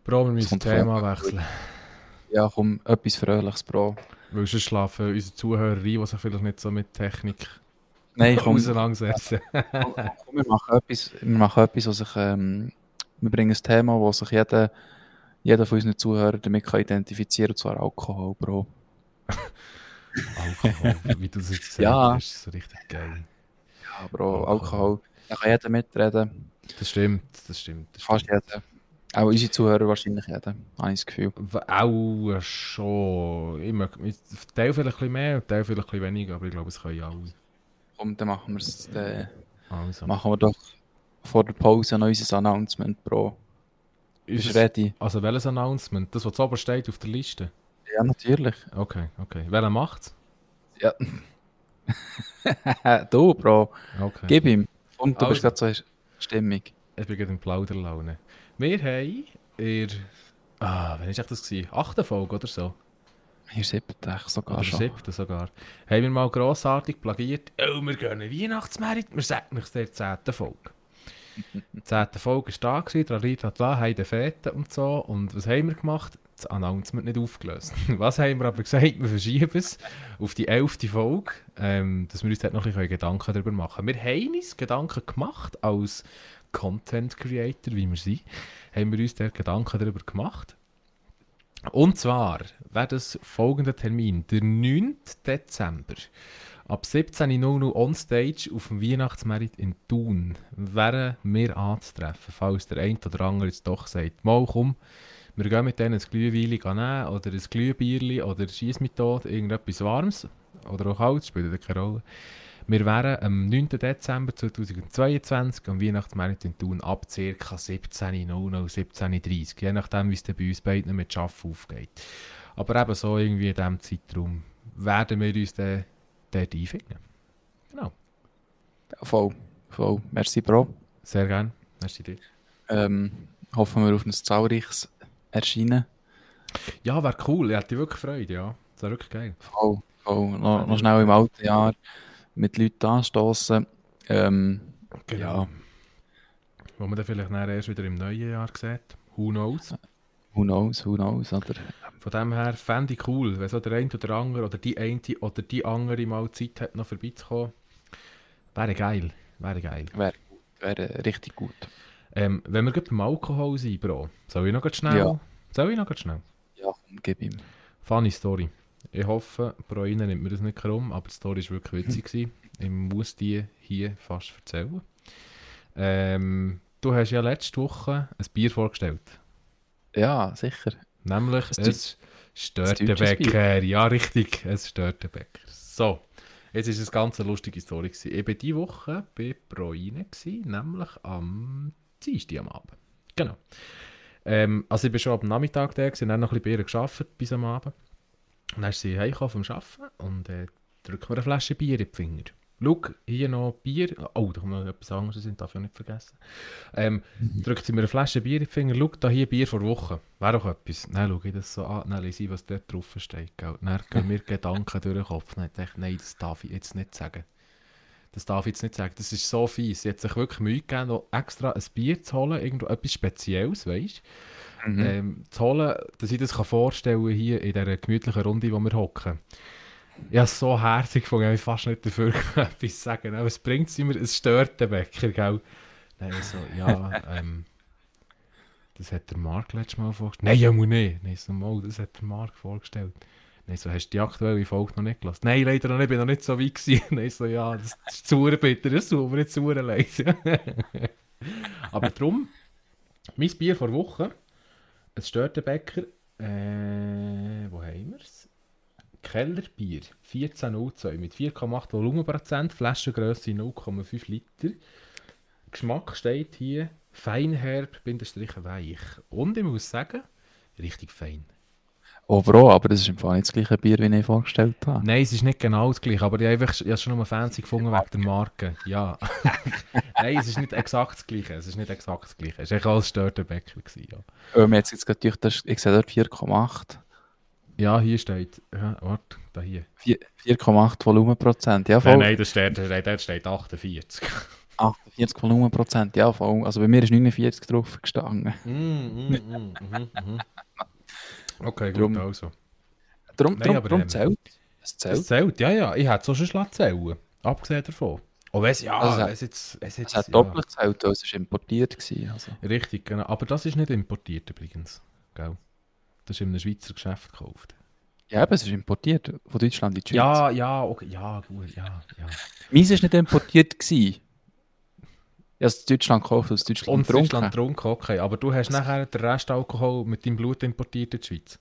Bro, wir müssen das Thema wechseln.
Ja, komm, etwas Fröhliches, Bro.
Weil sonst schlafen unsere Zuhörer ein, die sich vielleicht nicht so mit Technik
Nein, komm,
auseinandersetzen.
komm, komm, wir machen etwas, wir machen etwas, was sich, ähm, wir bringen ein Thema, wo sich jeder, jeder von unseren Zuhörern damit kann identifizieren kann, und zwar Alkohol, Bro.
Alkohol, wie du es jetzt gesagt
Ja.
hast, ist so richtig geil.
Ja, Bro,
Alkohol.
Alkohol. Da kann jeder mitreden,
Das stimmt, das stimmt. Das
fast
stimmt.
jeder. Auch unsere Zuhörer wahrscheinlich jeder, habe ich das Gefühl.
Auch schon. Ich, Teil vielleicht ein bisschen mehr, Teil vielleicht ein bisschen weniger, aber ich glaube, es können alle.
Komm, dann machen wir es,
Also.
machen wir doch vor der Pause noch unser Announcement, Bro.
Ist es,
ready?
also welches Announcement? Das, was oben steht auf der Liste?
Ja, natürlich.
Okay, okay. Welcher macht's?
Ja. du, Bro,
Okay.
gib ihm. Und du bist
Also.
gerade so stimmig.
Ich bin gerade in Plauderlaune. Wir haben in der... Ah, wann war das? Gewesen? Achte Folge oder so?
Hier siebte sogar
Oder
schon.
siebte sogar. Haben wir mal grossartig plagiert. Oh, wir gehen in Weihnachtsmerit. Wir sagen euch der zehnten Folge. Die zehnte Folge war da, gewesen, Tralita, da, Heide Fete und so. Und was haben wir gemacht? Das Announcement nicht aufgelöst. Was haben wir aber gesagt? Wir verschieben es auf die elfte Folge, ähm, dass wir uns dort noch ein bisschen Gedanken darüber machen. Wir haben uns Gedanken gemacht, als Content Creator, wie wir sind, haben wir uns dort Gedanken darüber gemacht. Und zwar wäre das folgender Termin, der 9. Dezember. Ab 17.00 Uhr on stage auf dem Weihnachtsmarkt in Thun wären wir anzutreffen, falls der eine oder andere jetzt doch sagt, mal komm, wir gehen mit denen ein Glühwein nehmen oder ein Glühbierli oder tot, irgendetwas Warmes oder auch kalt, spielt ja keine Rolle. Wir wären am 9. Dezember 2022 am Weihnachtsmarkt in Thun ab ca. 17.00 17.30 je nachdem wie es bei uns beiden mit Schaffen aufgeht. Aber eben so irgendwie in diesem Zeitraum werden wir uns dann dort einfinden. Genau,
Ja, voll. Voll. Merci, Bro.
sehr gerne. Merci dir.
Ähm, hoffen wir auf ein zahlreiches Erscheinen.
Ja, wäre cool, ich hätte wirklich Freude, ja. Das wäre wirklich geil.
Voll. Voll. Noch, noch schnell im alten Jahr mit Leuten anstoßen. Ähm, Ja.
Wo man dann vielleicht erst wieder im neuen Jahr sieht. Who knows?
who knows, who knows, oder?
Von dem her fände ich cool, wenn so der eine oder andere oder die eine oder die andere mal Zeit hat, noch vorbeizukommen. Wäre geil. Wäre geil.
Wäre wäre richtig gut.
Ähm, wenn wir gerade beim Alkohol sind, Bro, soll ich noch grad schnell?
Ja.
Soll ich noch grad schnell?
Ja, gib ihm.
Funny Story. Ich hoffe, Pro Ihnen nimmt mir das nicht krumm, aber die Story war wirklich witzig. gewesen. Ich muss die hier fast erzählen. Ähm, du hast ja letzte Woche ein Bier vorgestellt.
Ja, sicher.
Nämlich
Das
es stört den Bäcker. Ja, richtig, es stört den Bäcker. So, jetzt ist es ganz eine lustige Story. Gewesen. Ich war diese Woche bei Proine, nämlich am Dienstag am Abend. Genau. Ähm, also ich war schon am Nachmittag da gewesen, dann noch ein bisschen bei ihr gearbeitet bis am Abend. Und dann ist sie heimgekommen vom Arbeiten und äh, drückt mir eine Flasche Bier in die Finger. Schau, hier noch Bier. Oh, da kommt noch etwas anderes in, darf ich auch nicht vergessen. Ähm, drückt sie mir eine Flasche Bier in die Finger. Schau, da hier Bier vor Woche. Wäre doch etwas. Dann schaue ich das so an, dann lese ich, was dort drauf steht. Gell? Dann gehen mir Gedanken durch den Kopf. Dann dachte ich, nein, das darf ich jetzt nicht sagen. Das darf ich jetzt nicht sagen. Das ist so fies. Sie hat sich wirklich Mühe gegeben, noch extra ein Bier zu holen. Irgendwo etwas Spezielles, weißt du?
Mhm.
ähm, zu holen, dass ich das kann vorstellen hier in dieser gemütlichen Runde, wo wir hocken. Ich habe es so herzig gefunden, ich habe fast nicht dafür etwas sagen. Aber es bringt es immer, es stört den Bäcker, gell? Nein, so, ja, ähm, das hat der Marc letztes Mal vorgestellt. Nein, ja, muss nicht. Nein, so, mal, das hat der Marc vorgestellt. Nein, so, hast du die aktuelle Folge noch nicht gelassen? Nein, leider noch nicht, ich bin noch nicht so weit gewesen. Nein, so, ja, das ist zu bitter, das tut mir nicht zu leid. Aber darum, mein Bier vor Woche, ein Störtenbäcker, äh, wo haben wir es? Kellerbier, 1402 mit 4,8 Volumenprozent, Flaschengröße 0,5 Liter. Geschmack steht hier feinherb, Bindestrich weich. Und ich muss sagen, richtig fein.
Overall, aber das ist im Fall nicht das gleiche Bier, wie ich vorgestellt habe.
Nein, es ist nicht genau das gleiche, aber ich habe einfach, ich habe es schon mal fancy gefunden wegen der Marke. Ja. Nein, es ist nicht exakt das gleiche. Es ist nicht exakt das gleiche. Es war echt alles Störtenbäcker. gewesen, Ja.
Jetzt, jetzt gerade ist- ich sehe dort 4,8.
Ja, hier steht, ja, warte, da hier.
4 4,8 Volumenprozent, ja
Nein,
voll.
nein, das steht, da steht, steht 48.
48 Volumenprozent, ja voll. Also bei mir ist 49 drauf gestanden.
Mm, mm, mm, mhm, mhm. Okay,
Drum-
gut, also.
Darum,
Nein,
darum,
aber,
darum
ähm,
zählt. Es
Es
zählt.
zählt, ja, ja. Ich hätte es auch schon zählen. Abgesehen davon. Oh, es, ja,
Also,
es jetzt, es
Es
jetzt,
hat
ja.
doppelt gezählt, weil es ist importiert war. Also.
Richtig, genau. Aber das ist nicht importiert übrigens. Gell? Das ist in einem Schweizer Geschäft gekauft.
Ja, eben, es ist importiert. Von Deutschland in die Schweiz.
Ja, ja, okay, ja, gut, ja, ja.
Meins war nicht importiert. Gewesen. Ich habe es in Deutschland gekauft, aus Deutschland
Und
getrunken.
Deutschland getrunken, okay. Aber du hast nachher den Restalkohol mit deinem Blut importiert in die Schweiz.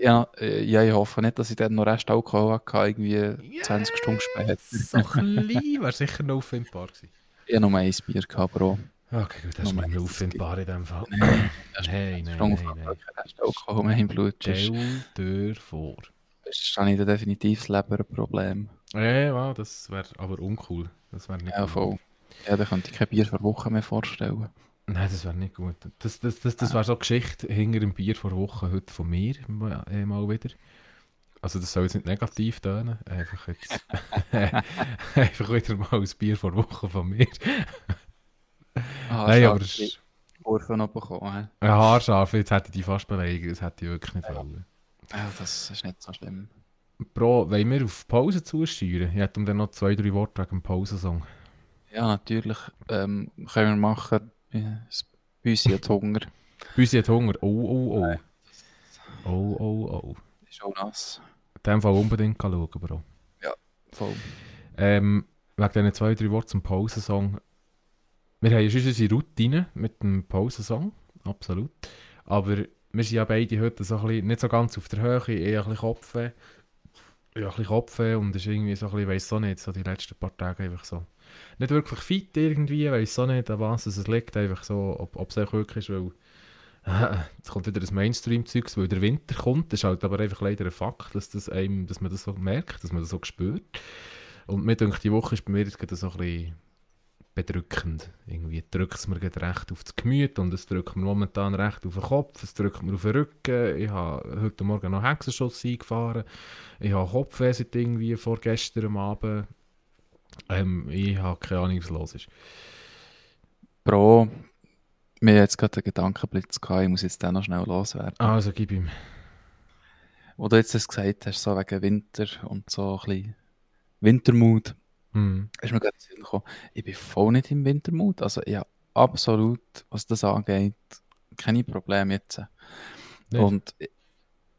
Ja, äh, ja, ich hoffe nicht, dass ich dann noch Restalkohol hatte, irgendwie 20 Stunden später.
So klein, wäre sicher noch auffindbar gewesen.
Ich habe nur ein Bier gehabt, Bro.
Okay, gut, das ist
eins,
auffindbar in dem Fall.
Nein,
Nein, nein,
Strong
nein, nein.
Restalkohol mehr im Blut.
Stell dir vor.
ist dann nicht definitiv das Leberproblem.
Ja, ja, das wäre aber uncool. Das wäre nicht
Ja, voll. Ja, da könnte ich kein Bier vor Woche mehr vorstellen.
Nein, das wäre nicht gut. Das, das, das, das wäre so eine Geschichte hinter dem Bier vor Wochen heute von mir mal, äh, mal wieder. Also das soll jetzt nicht negativ tönen. Einfach jetzt einfach wieder mal ein Bier vor Wochen von mir.
Ah,
Nein, aber
die
ist
Kurve noch bekommen.
ein haarscharf. Jetzt hätte ich die fast beleidigt. Das hätte ich wirklich nicht wollen.
Ja, das ist nicht so schlimm.
Bro, wollen wir auf Pause zusteuern? Ich hätte dann noch zwei, drei Worte wegen dem Pausensong.
Ja, natürlich ähm, können wir machen. Ja, das Büssi hat Hunger.
Büsi hat Hunger. Oh, oh, oh. Oh, oh, oh.
Ist auch nass.
In dem Fall unbedingt schauen, Bro.
Voll.
Ähm, wegen diesen zwei, drei Worten zum Pausensong. Wir haben schon unsere Routine mit dem Pausensong, absolut. Aber wir sind ja beide heute so ein bisschen, nicht so ganz auf der Höhe, eher ein bisschen Kopfweh. Ja, ein bisschen Kopfweh und ist irgendwie so ein bisschen, weiss auch nicht, so die letzten paar Tage einfach so. Nicht wirklich fit irgendwie, weiss auch nicht, an was es liegt, einfach so, ob, es auch wirklich ist, weil jetzt kommt wieder das Mainstream-Zeugs, weil der Winter kommt, das ist halt aber einfach leider ein Fakt, dass, das einem, dass man das so merkt, dass man das so spürt. Und mir denke, die Woche ist bei mir jetzt gerade so ein bisschen bedrückend. Irgendwie drückt es mir recht auf das Gemüt und es drückt mir momentan recht auf den Kopf, es drückt mir auf den Rücken. Ich habe heute Morgen noch Hexenschuss eingefahren. Ich habe Kopfweh seit irgendwie vorgestern Abend. Ähm, ich habe keine Ahnung, was los ist.
Bro, mir jetzt gerade einen Gedankenblitz gehabt, ich muss jetzt den noch schnell loswerden.
Also gib ihm.
Wo du jetzt das gesagt hast, so wegen Winter und so ein bisschen Wintermut,
Hm.
ist mir gerade gekommen, ich bin voll nicht im Wintermut. Also ich habe absolut, was das angeht, keine Probleme jetzt.
Nicht?
Und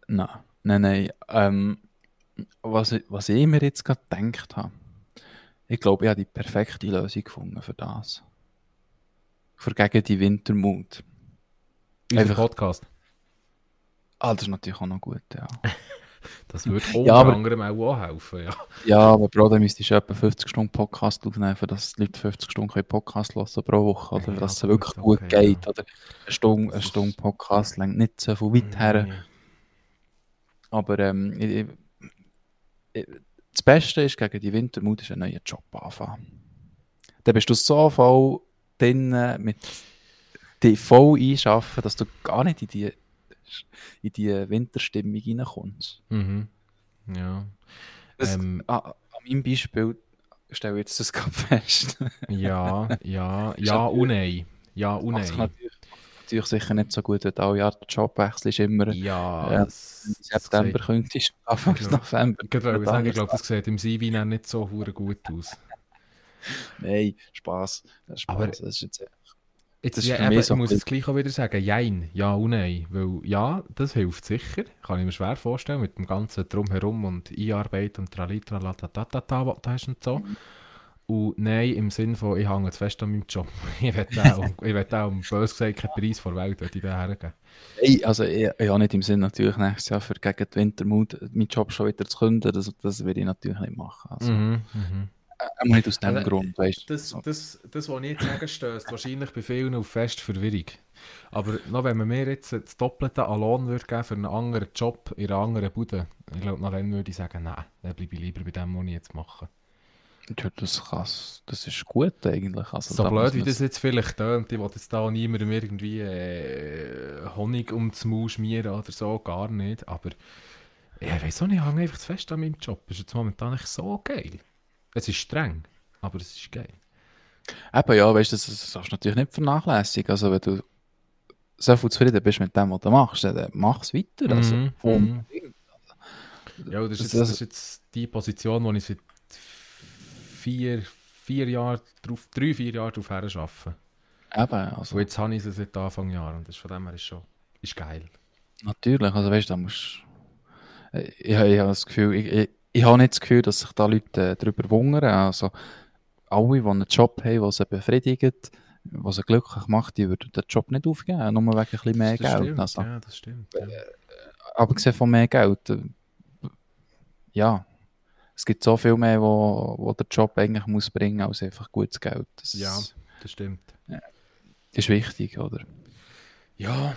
nein, nein, nein. Ähm, was, ich- was ich mir jetzt gerade gedacht habe, ich glaube, ich habe die perfekte Lösung gefunden für das. Für gegen die Wintermut.
Unser
einfach-
Podcast.
Ah, das ist natürlich auch noch gut, ja.
Das würde unter
Ja, aber-
anderem auch helfen, ja.
ja, aber Bro, dann müsstest du etwa 50 Stunden Podcast aufnehmen, dass die Leute 50 Stunden Podcast hören pro Woche, oder
Ja,
dass es
gut,
wirklich
okay,
gut geht,
ja.
oder eine Stunde, eine Stunde Podcast längt nicht so viel weit her.
Nee.
Aber ähm, ich, ich, das Beste ist, gegen die Wintermut ist einen neuen Job anfangen. Dann bist du so voll drin mit dich voll einschaffen, dass du gar nicht in die, in die Winterstimmung reinkommst.
Mhm. Ja.
Das,
Ähm.
an, an meinem Beispiel stelle ich jetzt das gerade fest.
Ja, ja, ja und nein. Ja und nein.
natürlich, natürlich sicher nicht so gut, wenn du alle Jahre den Job wechselst, immer
Ja, das
September
sieht-
könntest, Anfang
Genau.
November.
Ich sagen, ich glaube, das sieht im CV nicht so gut aus.
Nein, Spaß. Spaß.
Aber-
das ist jetzt,
Jetzt,
Das ist
ja,
für
eben,
mich so
ich muss es gleich auch wieder sagen, jein, ja und nein. Weil ja, das hilft sicher, kann ich mir schwer vorstellen, mit dem ganzen Drumherum und Einarbeiten und tralitralatatata, was du hast und so. Und nein, im Sinn von, ich hänge zu fest an meinem Job. Ich will auch, ich will auch, um bös gesagt, keinen Preis vor der Welt, will ich den hergeben.
Ey, also ich, ich habe nicht im Sinn natürlich nächstes Jahr für gegen die Wintermut meinen Job schon wieder zu künden, das, das will ich natürlich nicht machen. Also,
Mhm, mhm.
Äh, nicht aus dem
Also,
Grund, weißt du.
Das,
So.
das, das, was ich jetzt sage, stößt wahrscheinlich bei vielen auf fest Verwirrung. Aber noch wenn man mir jetzt das Doppelte an Lohn würde geben für einen anderen Job in einer anderen Bude, ich glaube, noch dann würde ich sagen, nein, dann bleibe ich lieber bei dem, was ich jetzt mache.
Ja, das, kann's- das ist gut eigentlich. Also,
So blöd, wie das jetzt vielleicht tönt, ich will jetzt da niemandem irgendwie äh, Honig um das Maul schmieren oder so, gar nicht. Aber ja, ich weiß auch nicht, ich hänge einfach zu fest an meinem Job. Das ist jetzt momentan nicht so geil. Es ist streng, aber es ist geil.
Eben, ja, weißt du, das, das darfst du natürlich nicht vernachlässigen. Also, wenn du so viel zufrieden bist mit dem, was du machst, dann mach es weiter. Also,
Mhm,
unbedingt.
Ja, das ist, jetzt, das ist jetzt die Position, wo ich seit vier, vier Jahren, drauf, drei, vier Jahren drauf her arbeite.
Eben, also,
Und jetzt habe ich sie seit Anfang Jahr und das ist von dem her ist schon ist geil.
natürlich. Also, weißt du, da musst ich, ich, ich habe das Gefühl, ich, ich, ich habe nicht das Gefühl, dass sich da Leute äh, darüber wundern. Also, alle, die einen Job haben, der sie befriedigt, was sie glücklich macht, die würden den Job nicht aufgeben, nur wegen ein bisschen mehr
das
Geld.
Stimmt,
Also,
Ja, das stimmt. Ja.
aber gesehen von mehr Geld, äh, ja, es gibt so viel mehr, wo, wo der Job eigentlich muss bringen, als einfach gutes Geld. Das
Ja. Das stimmt.
ist wichtig, oder?
Ja,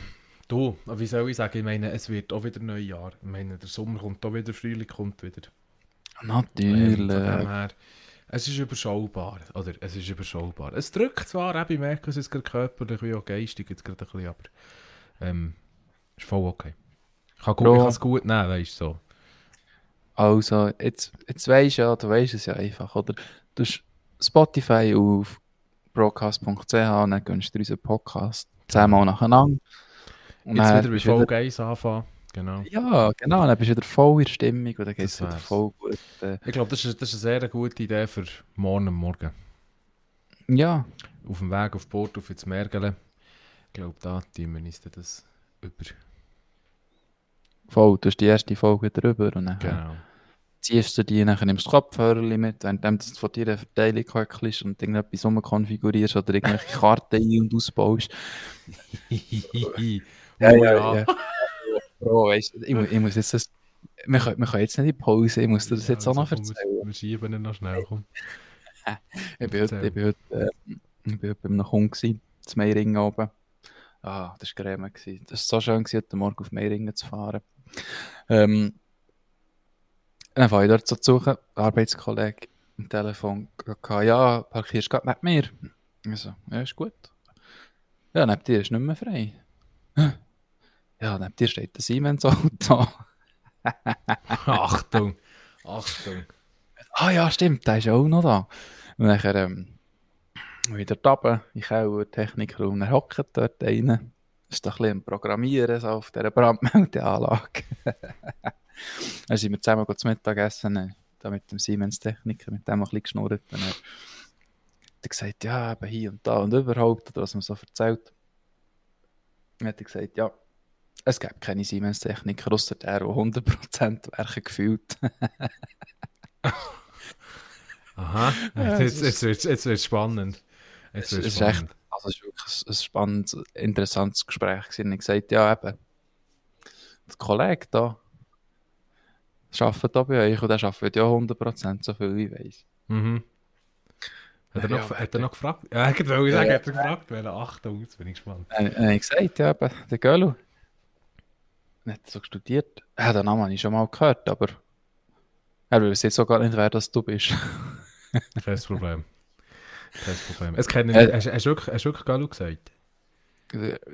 du, aber wie soll ich sagen, ich meine, es wird auch wieder Neujahr. Ich meine, der Sommer kommt auch wieder, Frühling kommt wieder.
Natürlich.
her, es ist überschaubar, oder es ist überschaubar. Es drückt zwar, eben, ich merke es jetzt gerade körperlich wie auch geistig jetzt gerade ein bisschen, aber ähm, ist voll okay. Ich kann, es gut nehmen, weißt du, so.
Also, jetzt, jetzt weisst du ja, du weisst es ja einfach, oder? Du hast Spotify auf broadcast.ch und dann gönnst du unseren Podcast zehnmal nacheinander. Und
Jetzt wieder bei
bist du
Folge 1 anfangen, genau.
Ja, genau, dann bist du wieder voll in der Stimmung und dann geht es wieder voll gut. Äh,
Ich glaube, das ist, das ist eine sehr gute Idee für morgen am Morgen.
ja,
Auf dem Weg auf Port, auf ins Mergele. Ich glaube, da tun wir uns das über.
voll. Du hast die erste Folge drüber und dann
Genau.
ziehst du die, dann nimmst du Kopfhörer mit, während du von deiner Verteilung häkelst und irgendetwas umkonfigurierst oder irgendwelche Karten ein- und ausbaust.
ja, ja,
Bro, weißt, ich, ich muss jetzt das... Wir können, wir können jetzt nicht in Pause, ich muss dir das jetzt auch noch
also
erzählen.
Wir, wir schieben ihn noch schnell. Komm.
Ich bin heute, ich bin heute, äh, ich bin heute bei einem Kunden gewesen, zu Meiringen oben. Ah, das war Creme. Das war so schön, gewesen, heute Morgen auf Meiringen zu fahren. Ähm, dann fahre ich dort so zu suchen, Arbeitskollege am Telefon, ja, parkierst du gerade neben mir? Ich so, ja, ist gut. Ja, neben dir ist nicht mehr frei. «Hä? Ja, neben dir steht ein Siemens-Auto.
Achtung, Achtung.
Ah ja, stimmt, der ist auch noch da. Und dann ähm, wieder runter, in den Keller, Technikraum, er hockt dort rein. Ist doch ein bisschen am Programmieren so auf dieser Brandmeldeanlage. dann sind wir zusammen zu Mittagessen, äh, da mit dem Siemens-Techniker, mit dem ein bisschen geschnurrt. Und er hat er gesagt, ja, eben hier und da und überhaupt, oder was man so erzählt. Dann hat er gesagt, ja, es gibt keine Siemens-Techniker, außer der, der 100% Werke gefühlt.
Aha,
Ja,
jetzt,
es
jetzt, jetzt, jetzt wird es spannend. Jetzt
Es
wird's
ist echt,
spannend.
also es ist wirklich ein, spannendes, interessantes Gespräch gewesen. Ich gesagt, ja eben, der Kollege da arbeitet auch bei euch und der arbeitet ja 100% so viel wie ich weiß.
Mhm. Hat er,
Ja,
noch,
aber-
hat er noch gefragt? Ja, ich wollte sagen,
Ja.
hat er gefragt, welche Achtung, jetzt bin ich gespannt.
Äh, äh, ich gesagt, ja, eben, der Gölu. Nicht so studiert. Ja, den Namen habe ich schon mal gehört, aber er weiß jetzt auch gar nicht, wer das du bist.
Kein Problem. Kein Problem. Es kennen,
Äh,
hast, hast du wirklich, hast du wirklich Galu gesagt?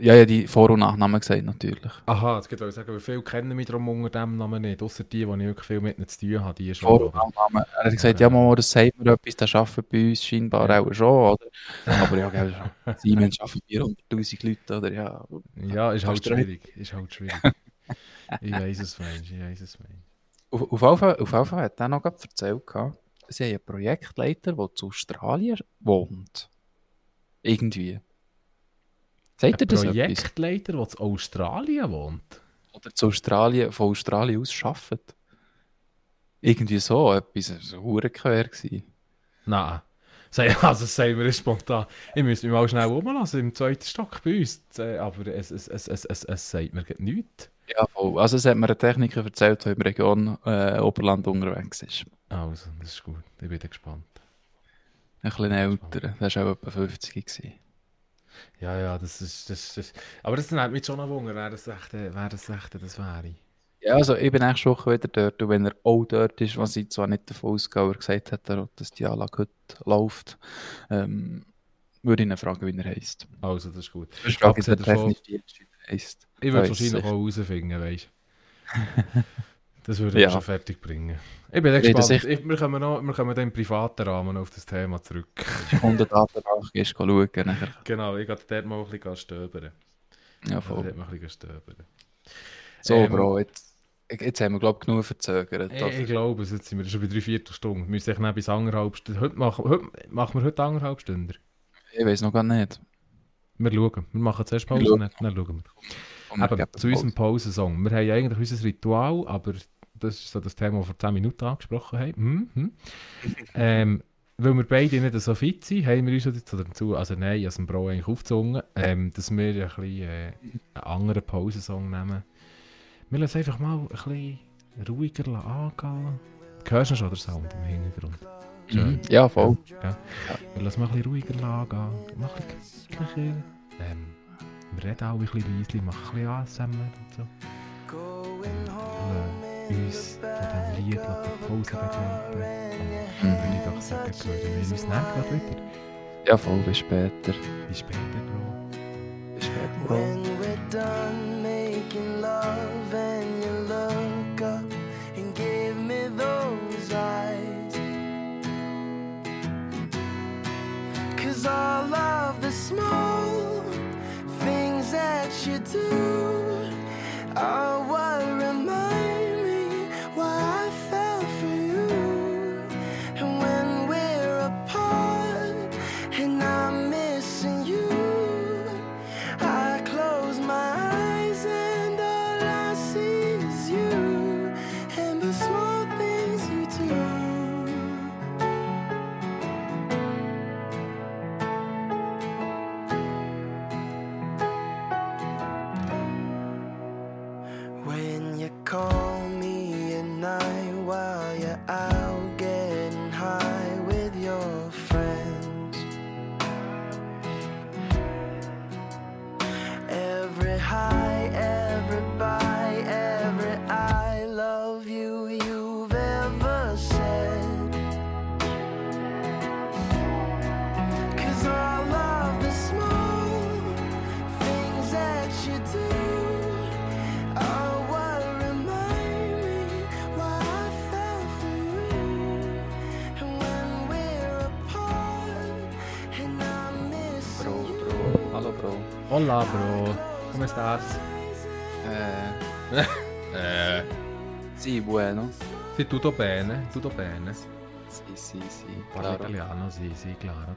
ja, ja, die Vor- und Nachnamen gesagt, natürlich.
Aha, jetzt geht ich sagen, weil viele kennen mich darum unter dem Namen nicht. Außer die, die ich wirklich viel mit ihnen zu tun habe, die schon.
Vor- und Nachnamen. Er hat gesagt, ja, mal, das sagt mir etwas, der arbeitet bei uns scheinbar
Ja.
auch schon, oder? Aber ja, gell, Siemens arbeitet 400'000 Leute, oder? Ja,
Ja, ist halt schwierig. Ist halt schwierig. es, Mensch, es, Mensch.
Auf, auf, Fall, auf jeden Fall hat er noch erzählt, sie haben einen Projektleiter, der zu Australien wohnt. Irgendwie. Sagt er
Ein
das?
Projektleiter, der in Australien wohnt.
Oder zu Australien, von Australien aus arbeitet. Irgendwie so, etwas, quer gewesen.
Nein. Also, das sagen wir spontan. Ich müsste mich mal schnell rumlassen im zweiten Stock bei uns. Äh, Aber es, es, es, es, es, es sagt mir nichts.
Ja, voll. Also es hat mir ein Techniker erzählt, der in der Region äh, Oberland unterwegs ist.
Also, das ist gut. Ich bin gespannt.
Ein bisschen älter, der war auch etwa 50 gewesen.
Ja, ja, das ist. Das, das, aber das nimmt mich schon noch Wunder, wer das echt, wer das, echt das wäre.
Ja, also ich bin nächste Woche wieder dort und wenn er auch dort ist, was ich zwar nicht davon ausgehe, aber gesagt hat, dass die Anlage heute läuft, ähm, würde ich ihn fragen, wie er heisst.
Also, das ist gut.
Ich frage
Abgesehen
ihn, der
davon-
technische Dienst, heisst.
Ich würde
Weiss
wahrscheinlich
ich.
auch herausfinden, weißt du. Das würde ich
Ja.
schon fertig bringen. Ich bin echt gespannt. Ich, wir, kommen noch, wir kommen dann im privaten Rahmen auf das Thema zurück.
Kundendatenbank gehst du schauen, nachher.
genau, ich gehe dort mal ein bisschen stöbern.
Ja,
Dort
voll.
mal ein bisschen stöbern.
So,
Ähm,
Bro, jetzt, jetzt haben wir, glaube ich, genug verzögert.
Ich, ich glaube, jetzt sind wir schon bei drei Viertelstunden. Wir müssen echt bis anderthalb Stunden. Heute machen, heute, machen wir heute anderthalb Stunden.
Ich weiß noch gar nicht.
Wir schauen. Wir machen zuerst Pause,
schauen.
dann, dann schauen wir.
Und
Eben, zu unserem
Pause.
Pausensong. Wir haben eigentlich unser Ritual, aber das ist so das Thema, das wir vor 10 Minuten angesprochen haben. Hm, hm. ähm, weil wir beide nicht so fit sind, haben wir uns jetzt dazu, also nein, als ein Bro eigentlich aufgezwungen, ähm, dass wir ein bisschen äh, einen anderen Pausensong nehmen. Wir lassen einfach mal ein bisschen ruhiger angehen. Hörst du schon den Sound im Hintergrund? Schön.
Mhm. Ja, voll.
Wir lassen mal ein bisschen ruhiger angehen. Mach ein bisschen, ähm, wir reden auch ein bisschen leise, machen ein bisschen ASMR und so. Lassen uns von diesem Lied die Pause begleiten. Und
Mhm.
würde ich doch sagen, hören wir uns nachher gerade wieder.
Ja, voll, bis später.
Bis später, Bro.
Bis später, Bro.
Cause all of the small things that you do. Are
Hola, Bro. Come estás?
Äh,
Eh,
sì, bueno.
sì, tutto bene, tutto bene.
Sì, sì, sì.
Parla
Claro,
italiano, sì, sì, claro.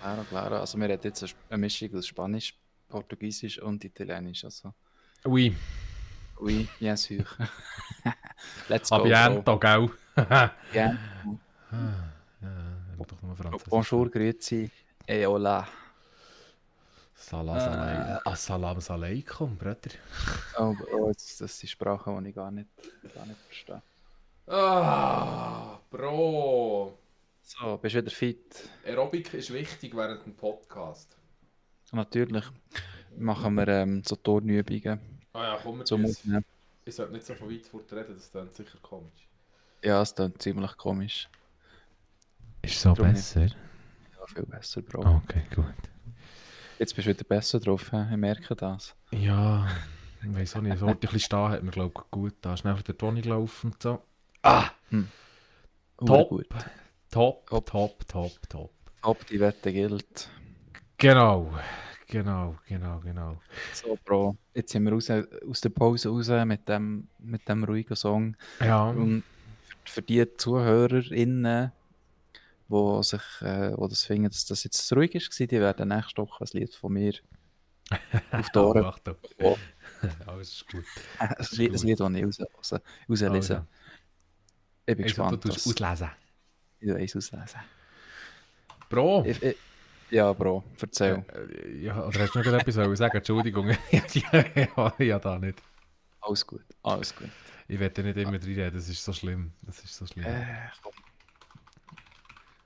claro, claro. Also wir reden jetzt eine Mischung aus Spanisch, Portugiesisch und Italienisch. Also,
Oui,
oui, bien sûr. Let's go, bro.
abiento, gell?
Bien.
ja, ich will doch nur Französisch.
Bonjour, grüezi, et hola.
Salam,
Äh.
Salam, Assalam Aleikum, Brüder.
Oh, oh jetzt, das sind Sprachen, die ich gar nicht, gar nicht verstehe.
Ah, Bro.
So, bist du wieder fit?
Aerobic ist wichtig während dem Podcast.
Natürlich machen wir ähm, so Turnübungen
Ah ja, komm,
zum
jetzt.
Aufnehmen.
Ich sollte nicht so von weit fort reden, das klingt sicher komisch.
Ja, es klingt ziemlich komisch.
Ist so
Drum
besser?
Ja, viel besser, Bro.
Okay, gut.
Jetzt bist du wieder besser drauf, hä? ich merke das.
Ja, ich weiß auch nicht, so ein bisschen stehen hat mir, glaube ich, gut da. Schnell der Toni gelaufen und so. Ah,
Hure
top,
gut.
top,
Top.
top, top, top.
Ob die Wette gilt.
Genau, genau, genau, genau.
So, Bro. Jetzt sind wir raus, aus der Pause raus mit dem, mit dem ruhigen Song.
Ja,
Und für, für die ZuhörerInnen, die sich, äh, wo das finden, dass das jetzt zu ruhig ist, die werden nächste Woche ein Lied von mir auf die Ohren
Achtung.
bekommen.
Alles ist gut.
Ein Lied, ein Lied, das ich raus, raus, rauslese.
Also,
Ich bin
also, du
gespannt,
tust
was
auslesen.
ich weiss auslesen.
Bro,
Ich, ich, ja, Bro, erzähl.
äh, ja, oder hast du noch etwas wollen sagen? Entschuldigung. ja, ja, ja, da nicht.
Alles gut, alles gut.
Ich werde nicht immer reinreden, das ist so schlimm. Das ist so schlimm.
Äh, komm.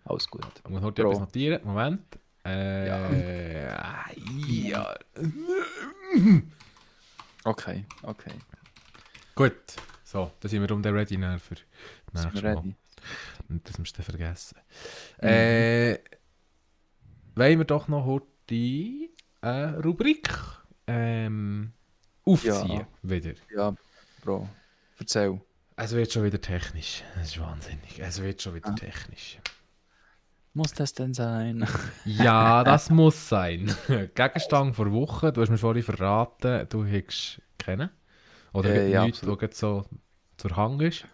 Alles gut.
Ich muss heute
Bro.
etwas notieren. Moment. Äh, ja. ja.
Okay, okay.
Gut. So, dann sind wir um den Ready dann für
wir
Mal.
ready?
Und das musst du vergessen.
Mhm.
Äh, wollen wir doch noch heute die äh, Rubrik ähm, aufziehen.
Ja.
Wieder.
Ja, Bro, erzähl.
Es wird schon wieder technisch. Es ist wahnsinnig. Es wird schon wieder
Ah.
technisch.
Muss das denn sein?
Ja, das muss sein. Gegenstand vor Woche, du hast mir vorhin verraten, du hättest kennen. Oder
Äh, ja,
nichts, was gerade so zur Hang ist.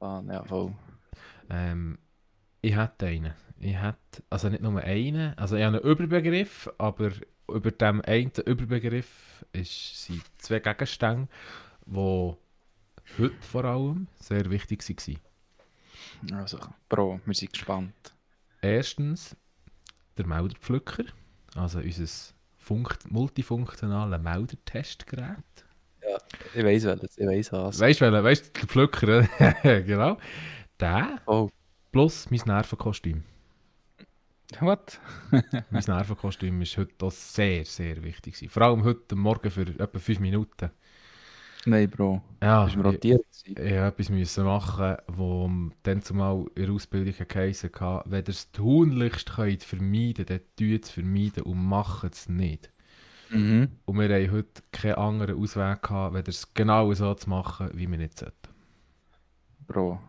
ah, ja, voll.
Ähm, ich hätte einen. Ich hätte, also nicht nur einen, also ich habe einen Überbegriff, aber über dem einen Überbegriff ist, sind zwei Gegenstände, die heute vor allem sehr wichtig waren.
Also, Bro, wir sind gespannt.
Erstens der Melderpflücker, also unser Funkt multifunktionales Meldertestgerät.
Ich weiss welches, ich weiss was.
Weißt du, weißt du, der Pflücker, genau. Der
Oh,
plus mein Nervenkostüm.
what?
Mein Nervenkostüm ist heute auch sehr, sehr wichtig. gewesen. Vor allem heute Morgen für etwa 5 Minuten.
Nein, Bro.
Ja,
Bist du
ich,
rotiert?
ich musste etwas müssen machen, wo dann zumal in der Ausbildung geheißen hat, wenn ihr es tunlichst könnt vermeiden, dann tut es vermeiden und macht es nicht.
Mhm.
Und wir haben heute keinen anderen Ausweg gehabt, wenn es genau so zu machen, wie wir nicht sollten.
Bro.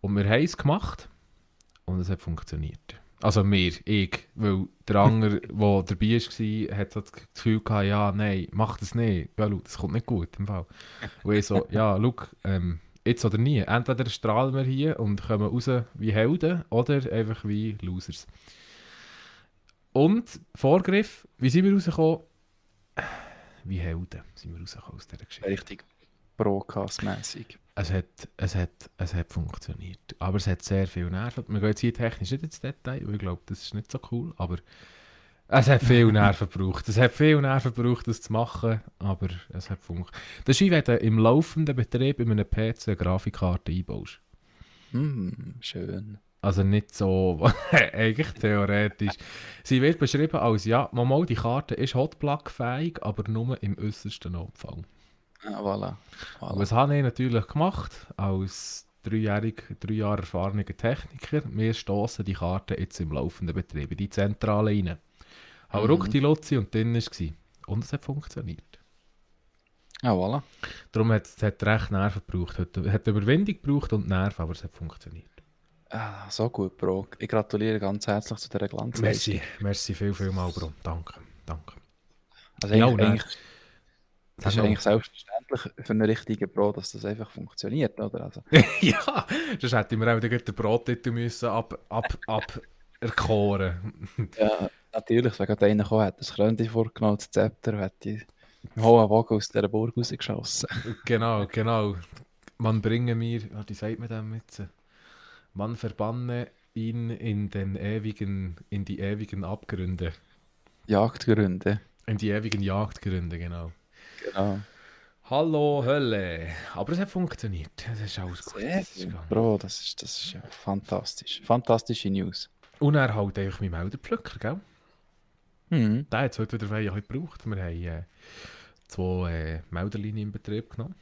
Und wir haben es gemacht und es hat funktioniert. Also wir, ich, weil der andere, der dabei war, hat so das Gefühl gehabt, ja, nein, mach das nicht, ja, schau, das kommt nicht gut im Fall. Und ich so, ja, schau, ähm, jetzt oder nie, entweder strahlen wir hier und kommen raus wie Helden oder einfach wie Losers. Und Vorgriff, wie sind wir rausgekommen? Wie Helden sind wir rausgekommen aus dieser Geschichte.
Richtig Broadcast-mässig.
Es hat, es, hat, es hat funktioniert. Aber es hat sehr viel Nerven. Wir gehen jetzt hier technisch nicht ins Detail, weil ich glaube, das ist nicht so cool. Aber es hat viel Nerven gebraucht. Es hat viel Nerven gebraucht, das zu machen. Aber es hat funktioniert. Das ist wie wenn du im laufenden Betrieb in einem PC eine Grafikkarte einbaust.
Hm, schön.
Also nicht so, eigentlich theoretisch. Sie wird beschrieben als, ja, mal die Karte ist Hotplug-fähig, aber nur im äußersten Notfall.
Ah, voilà.
Und
voilà.
was habe ich natürlich gemacht, als dreijährig, drei Jahre erfahrener Techniker? Wir stoßen die Karte jetzt im laufenden Betrieb in die Zentrale rein. Habe
Mhm.
ruck die Lotzi und drin war es. Und es hat funktioniert.
Ah, voilà.
Darum hat es hat recht Nerven gebraucht. Hat, hat Überwindung gebraucht und Nerven, aber es hat funktioniert.
Ah, so gut, Bro. Ich gratuliere ganz herzlich zu dieser Glanzleistung.
Merci, merci viel, viel mal, Bro. Danke, danke.
Also
Ja, und
eigentlich, das ist eigentlich selbstverständlich für einen richtigen Bro, dass das einfach funktioniert, oder? Also,
ja, sonst hätte mir auch den Brottitel müssen ab, ab, ab erkoren.
ja, natürlich, wenn gerade einer gekommen hat, das Krönchen vorgenommen, das Zepter, hätte ich einen hohen Wagen aus dieser Burg rausgeschossen.
Genau, genau. Man bringe mir, ah, wie sagt man dem jetzt? Man verbanne ihn in den ewigen, in die ewigen Abgründe.
Jagdgründe.
In die ewigen Jagdgründe, genau.
Genau.
Hallo Hölle. Aber es hat funktioniert. Es ist alles gut.
Sehr
Es ist.
Bro, das ist, das ist ja fantastisch. Fantastische News.
Und er halt einfach mein Melderpflücker, gell?
Mhm.
Der hat es heute wieder bisschen gebraucht. Wir haben äh, zwei äh, Melderlinien in Betrieb genommen.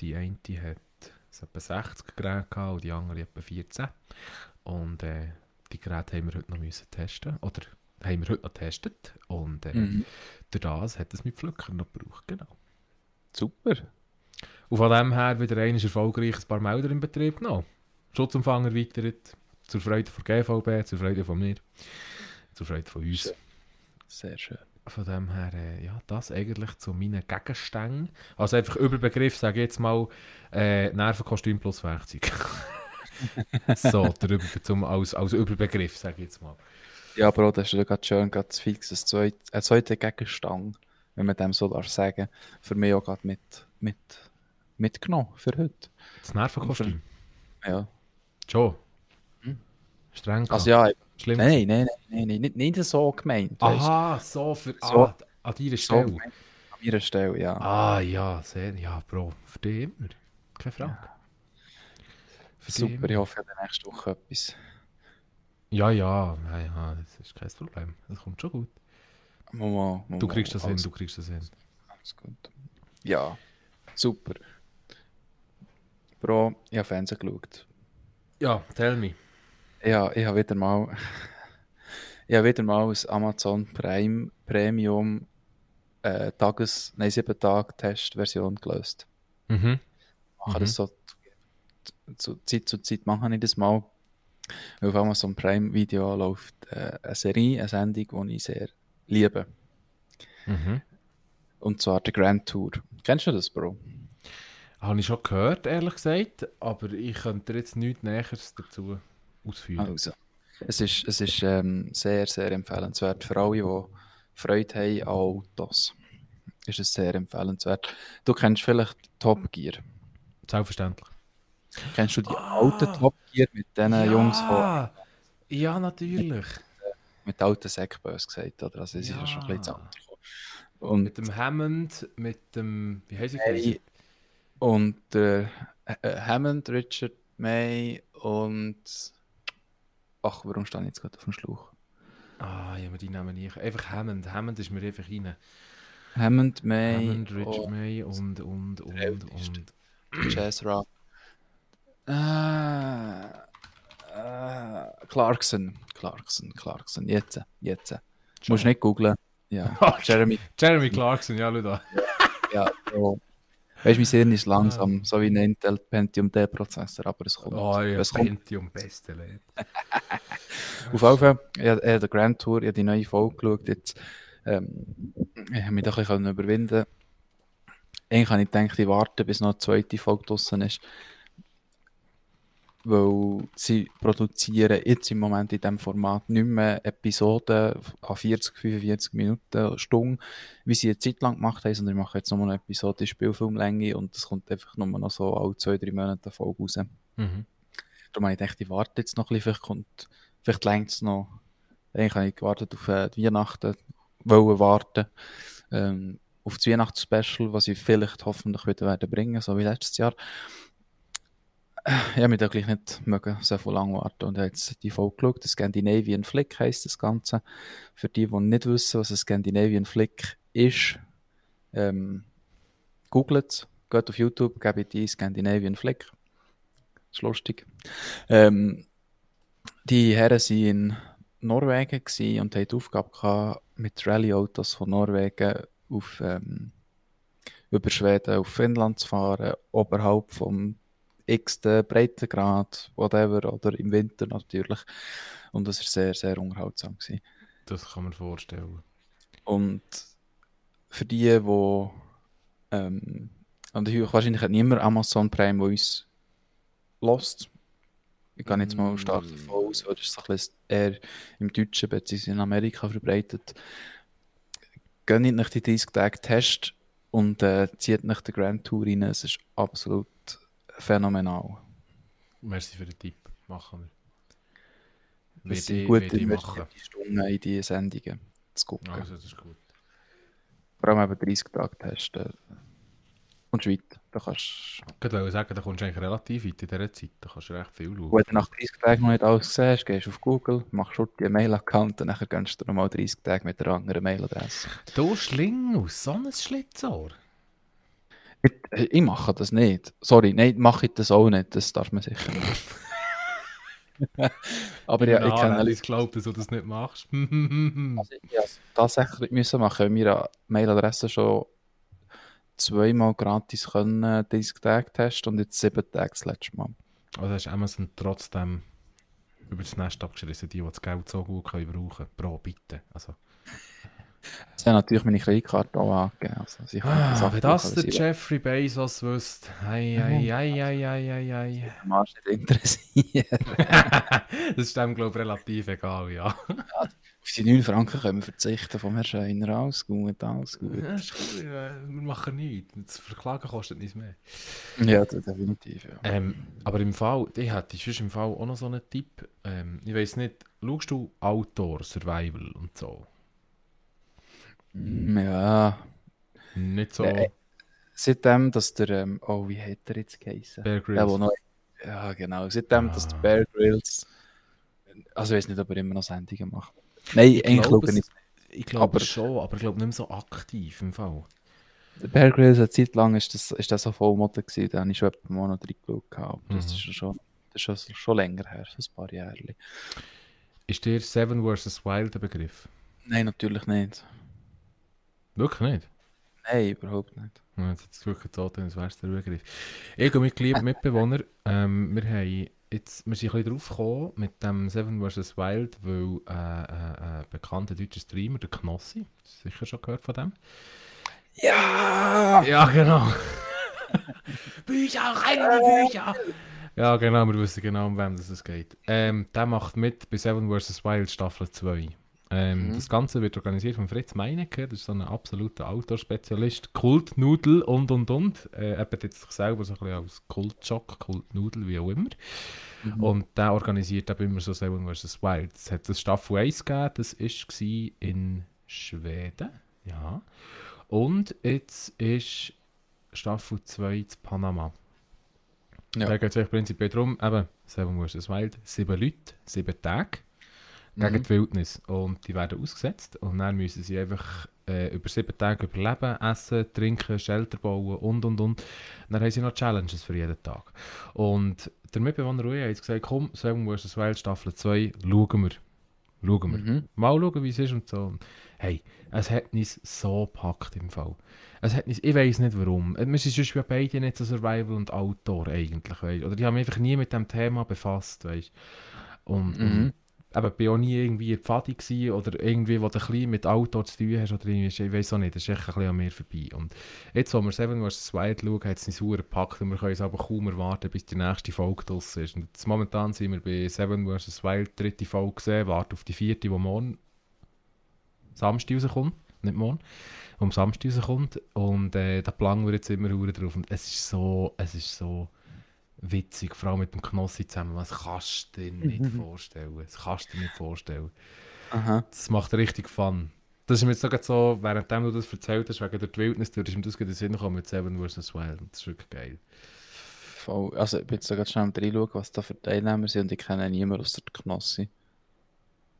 Die eine die hat so etwa 60 Geräte gehabt und die andere etwa 14. Und äh, die Geräte haben wir heute noch müssen testen. Oder haben wir heute noch getestet. Und äh,
Mhm.
durch das hat es mit Pflücker noch gebraucht, genau.
Super.
Und von dem her wieder einmal erfolgreich ein paar Melder in Betrieb genommen. Schutzumfang erweitert. Zur Freude von GVB, zur Freude von mir. Zur Freude von uns.
Sehr schön.
Von dem her, äh, ja, das eigentlich zu meinen Gegenständen. Also einfach Überbegriff, sage ich jetzt mal, äh, Nervenkostüm plus Werkzeug. so, der Über zum, als, als Überbegriff, sage ich jetzt mal.
Ja, Bro, das ist ja gerade schön, gerade fix ein ein zweiter Gegenstand, wenn man dem so darf sagen, für mich auch gerade mit, mit, mitgenommen für heute.
Das Nervenkostüm.
Ja.
Schon.
Hm.
Streng.
Also ja,
Schlimm.
nein, nein, nein, nein, nein, nicht, nicht so gemeint.
Aha, so für
So.
Ah, an deiner
so
Stelle.
gemeint. An ihrer Stelle, ja.
Ah ja, sehr, ja, Bro, für dich immer. Keine Frage. Dich
Super,
immer.
ich hoffe, in nächste Woche etwas.
Ja, ja, ja, ja, das ist kein Problem. Das kommt schon gut.
Mal, mal,
Du kriegst das hin, du kriegst das hin.
Alles gut. Ja, super. Bro, ich habe Fernsehen geschaut.
Ja, tell me.
Ja, ich habe wieder mal, ich habe wieder mal ein Amazon Prime Premium äh, Tages, nein, 7 Tage Testversion gelöst.
Mhm.
Ich mache
Mhm.
das so zu, Zeit zu Zeit mache ich das mal. Weil auf Amazon Prime Video läuft äh, eine Serie, eine Sendung, die ich sehr liebe.
Mhm.
Und zwar die Grand Tour. Kennst du das, Bro?
Habe ich schon gehört, ehrlich gesagt, aber ich könnte dir jetzt nichts Näheres dazu ausführen.
Also, es ist, es ist ähm, sehr, sehr empfehlenswert für alle, die Freude haben an Autos. Ist es sehr empfehlenswert. Du kennst vielleicht Top Gear.
Selbstverständlich.
Kennst du die
Ah.
alten Top Gear mit diesen Jungs von,
Ja, natürlich.
Mit alten Säcken, bös gesagt, oder? Also, es ist ja schon ein bisschen
Ja.
zu gekommen. Und,
Mit dem Hammond, mit dem. Wie heißt ich
und äh, äh, Hammond, Richard May und. Ach, warum stehe ich jetzt gerade auf dem Schlauch?
Ah, ja, aber die nehmen nicht. Einfach Hammond. Hammond ist mir einfach rein.
Hammond, May
Hammond, Richard
und
May und, und, und, und.
Jazzra. Äh, äh, Clarkson, Clarkson, Clarkson. Jetzt, jetzt. Musst nicht googlen. Ja, Jeremy.
Jeremy Clarkson, ja, da.
Ja, so. Weißt du, mein Hirn ist langsam, so wie ein Intel Pentium D-Prozessor, aber es kommt.
Oh ja,
es kommt.
Pentium, beste Leben.
Auf jeden Fall, ich habe der Grand Tour, ich habe die neue Folge geschaut, jetzt, ähm, ich habe mich da ein bisschen überwinden Eigentlich habe ich gedacht, ich warte, bis noch die zweite Folge draussen ist. Weil sie produzieren jetzt im Moment in diesem Format nicht mehr Episoden an 40, 45 Minuten, eine Stunde, wie sie eine Zeit lang gemacht haben, sondern ich mache jetzt nur noch eine Episode in Spielfilmlänge und es kommt einfach nur noch so alle zwei, drei Monate eine Folge raus.
Mhm.
Darum habe ich gedacht, ich warte jetzt noch ein bisschen, vielleicht kommt, vielleicht längt es noch. Eigentlich habe ich gewartet auf äh, die Weihnachten, wollen warten, ähm, auf das Weihnachtsspecial, was ich vielleicht hoffentlich wieder werde bringen, so wie letztes Jahr. Mich da gleich nicht mögen, so viel lang warten und habe jetzt die Folge geschaut. Das Scandinavian Flick heisst das Ganze. Für die, die nicht wissen, was ein Scandinavian Flick ist, ähm, googelt es, geht auf YouTube, gebt die Scandinavian Flick. Das ist lustig. Ähm, die Herren waren in Norwegen und hatten die Aufgabe gehabt, mit Rallye-Autos von Norwegen auf, ähm, über Schweden auf Finnland zu fahren, oberhalb vom x-ten Breitengrad, whatever, oder im Winter natürlich. Und das war sehr, sehr unterhaltsam. Gewesen.
Das kann man vorstellen.
Und für die, die ähm, und ich- wahrscheinlich hat niemand Amazon Prime, der uns lost. Ich gehe jetzt mal stark
Mm.
davon aus, weil das ist so ein bisschen eher im Deutschen bzw. in Amerika verbreitet. Geht nicht die 30 Tage Test und äh, zieht nach der Grand Tour rein. Es ist absolut phänomenal.
Merci für den Tipp. Machen wir.
Das sind gut investierte Stunden in die Sendungen zu gucken.
Also, das ist gut.
Vor allem eben 30 Tage testen. Und weit. Da kannst
Ich wollte sagen, da kommst du eigentlich relativ weit in dieser Zeit. Da kannst du recht viel schauen.
Wenn du nach 30 Tagen noch nicht alles gesehen hast, gehst du auf Google, machst schon einen Mail-Account und dann gönnst du dir nochmal 30 Tage mit einer anderen Mailadresse.
Du Schlingel, so ein Schlitzohr.
Ich, ich mache das nicht. Sorry, nein, mache ich das auch nicht. Das darf man sicher nicht. Aber ja, ich kenne
Ich glaube, dass du das nicht machst.
also ich es tatsächlich müssen machen, weil wir eine Mailadresse schon zweimal gratis können 30 Tage testen und jetzt 7 Tage das letzte Mal.
also hast Amazon trotzdem über das Nest abgeschrissen, die, die das Geld so gut können brauchen Bro, bitte. Also,
Sie haben natürlich meine Kreditkarte auch angegeben. Also sie
ah,
Sachen
wenn das der Jeffrey Bezos wüsste. Ei, ei, ei, ei, ei, ei, ei.
am Arsch nicht interessieren.
das ist dem, glaube ich, relativ egal, ja.
Auf die 9 Franken können wir verzichten vom Herrn Scheiner. Alles gut, alles gut.
ja ist gut, ja, wir machen nichts. Das Verklagen kostet nichts mehr.
Ja, de- definitiv, ja.
Ähm, aber im Fall, ich hätte sonst im Fall auch noch so einen Tipp. Ähm, ich weiß nicht, schaust du Outdoor, Survival und so?
Ja,
Nicht so
Nee. seitdem, dass der, ähm, oh, wie hat er jetzt geheißen?
Bear
Der,
Grylls.
wo noch, ja, genau, seitdem, dass der
Ah.
Bear Grylls, also ich weiß nicht, ob er immer noch Sendungen macht. Nein, eigentlich
glaube
schaue ich
Ich glaube
Aber-
schon, aber ich glaube nicht mehr so aktiv im Fall.
Der Bear Grylls, eine Zeit lang ist das, ist das so voll Mode gewesen, da habe ich schon etwa mal noch drin geschaut. Aber das
Mhm.
ist schon, das ist schon, schon länger her, so ein paar Jahre.
Ist dir Seven vs. Wild ein Begriff?
Nein, natürlich nicht.
Wirklich nicht?
Nein, überhaupt nicht.
Ja, Jetzt hat es wirklich so, als wäre es der. Ich und mein geliebter Mitbewohner, ähm, wir, haben jetzt, wir sind ein bisschen drauf gekommen mit dem Seven vs. Wild, weil äh, äh, äh, bekannter deutscher Streamer, der Knossi, sicher schon gehört von dem?
Ja!
Ja, genau. Bücher, rein in die Bücher! Ja, genau, wir wissen genau, um wem das es geht. Ähm, der macht mit bei Seven vs. Wild Staffel 2. Ähm,
Mhm.
Das Ganze wird organisiert von Fritz Meinecke, das ist so ein absoluter Outdoor-Spezialist. Kultnudel und und und. Äh, er betitelt sich selber so ein bisschen als Kultschock, Kultnudel, wie auch immer.
Mhm.
Und der organisiert eben immer so Seven vs. Wild. Es hat das Staffel 1 gegeben, das war in Schweden. Ja. Und jetzt ist Staffel 2 in Panama.
Ja.
Da geht es prinzipiell darum, eben, Seven vs. Wild, sieben Leute, sieben Tage gegen
Mhm.
die Wildnis. Und die werden ausgesetzt und dann müssen sie einfach äh, über sieben Tage überleben, essen, trinken, Shelter bauen und und und. Dann haben sie noch Challenges für jeden Tag. Und der Mitbewohner Rui hat jetzt gesagt, komm, Seven vs. Wild Staffel 2, schauen wir. Schauen wir.
Mhm.
Mal schauen, wie es ist und so. Hey, es hat uns so gepackt im Fall. Es hat uns, ich weiß nicht warum. Wir sind sonst ja beide nicht so Survival und Outdoor eigentlich, weißt. Oder die haben mich einfach nie mit dem Thema befasst, weißt. Und,
Mhm.
und eben, bin auch nie irgendwie Pfadi gewesen oder irgendwie, wo du ein mit Outdoor zu tun hast oder ich weiß auch nicht, das ist echt ein bisschen an mir vorbei. Und jetzt, wo wir Seven vs. Wild schauen, hat es uns sauer gepackt und wir können es aber kaum erwarten, bis die nächste Folge draussen ist. Und jetzt, momentan sind wir bei Seven vs. Wild, dritte Folge gesehen, warten auf die vierte, die morgen Samstag rauskommt, nicht morgen, um Samstag rauskommt und äh, da planen wir jetzt immer drauf und es ist so, es ist so witzig, vor allem mit dem Knossi zusammen, was kannst du dir nicht vorstellen, das kannst du dir nicht vorstellen.
Aha.
Das macht richtig Fun. Das ist mir jetzt sogar so, während du das erzählt hast, wegen der Wildnis, da ist mir das gerade in den Sinn gekommen mit Seven vs. Wild das ist wirklich geil.
Voll. Also, ich bin jetzt sogar schnell am reinschauen, was da für Teilnehmer sind und ich kenne niemanden aus der Knossi.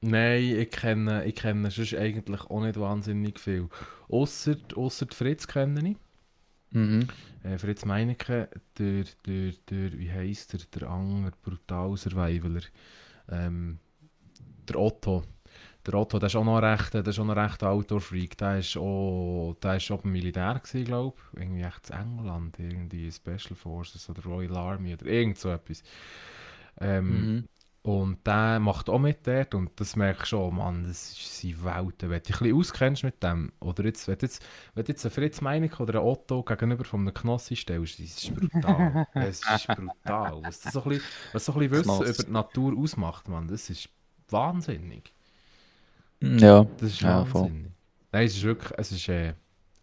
Nein, ich kenne, ich kenne sonst eigentlich auch nicht wahnsinnig viel. Ausser Fritz kenne ich.
Mhm.
Äh, Fritz Meinecke, der, der, der, wie heisst der, der andere brutal Survivaler. Ähm, der Otto. Der Otto, der ist auch noch recht, der ist auch noch recht Outdoor-Freak. Der ist auch, der ist auch beim Militär gewesen, glaube ich. Irgendwie echt in England, irgendwie Special Forces oder Royal Army oder irgend so etwas. Ähm,
Mhm.
Und der macht auch mit dort und das merkst du schon, Mann, das ist seine Welt. Wenn du dich ein bisschen auskennst mit dem, oder jetzt, wenn du jetzt, wenn du jetzt einen Fritz Meinecke oder einen Otto gegenüber von einem Knossi stellst, das ist brutal. es ist brutal. Was, das so ein bisschen, was so ein bisschen Wissen über die Natur ausmacht, Mann, das ist wahnsinnig.
Ja.
Das ist
Ja, voll.
wahnsinnig. Nein, es ist wirklich, es ist, äh,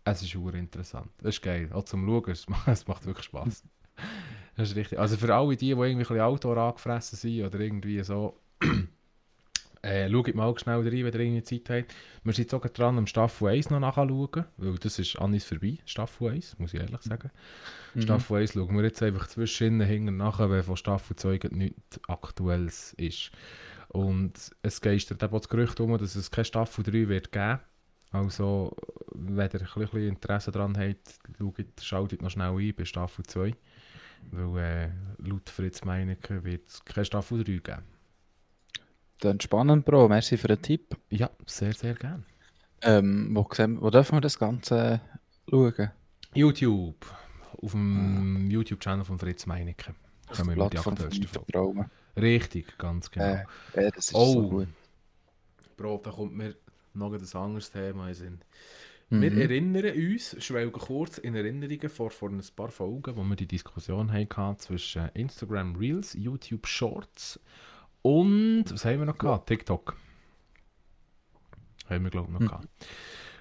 es ist interessant. Das ist geil. Auch zum Schauen, es macht, es macht wirklich Spaß. Das ist richtig. Also für alle die, die irgendwie ein bisschen Outdoor angefressen sind oder irgendwie so, Äh, schaut mal schnell rein, wenn ihr irgendwie Zeit habt. Wir sind sogar dran, am Staffel 1 noch nachzuschauen, weil das ist an uns vorbei, Staffel 1, muss ich ehrlich sagen.
Mhm.
Staffel 1 schauen wir jetzt einfach zwischen hinten nachher, weil von Staffel 2 gerade nichts Aktuelles ist. Und es geistert eben das Gerücht um, dass es keine Staffel 3 wird geben. Also, wenn ihr ein bisschen Interesse daran habt, schaut, schaltet noch schnell ein bei Staffel 2. Weil äh, laut Fritz Meinecke wird es keine Staffel 3 geben.
Dann spannend, Bro. Merci für den Tipp.
Ja, sehr, sehr gerne.
Ähm, wo, sehen, wo dürfen wir das Ganze schauen?
YouTube. Auf dem YouTube-Channel von Fritz Meinecke.
Der
wir die Folgen.
Vertrauen.
Richtig, ganz genau.
Äh, äh, das ist
Oh.
so gut.
Bro, da kommt mir noch ein anderes Thema in Sinn.
Mhm.
Wir erinnern uns, schwelgen kurz in Erinnerungen vor, vor ein paar Folgen, wo wir die Diskussion hatten zwischen Instagram Reels, YouTube Shorts und, was haben wir noch gehabt? TikTok. Haben wir, glaube ich, noch
Mhm.
gehabt.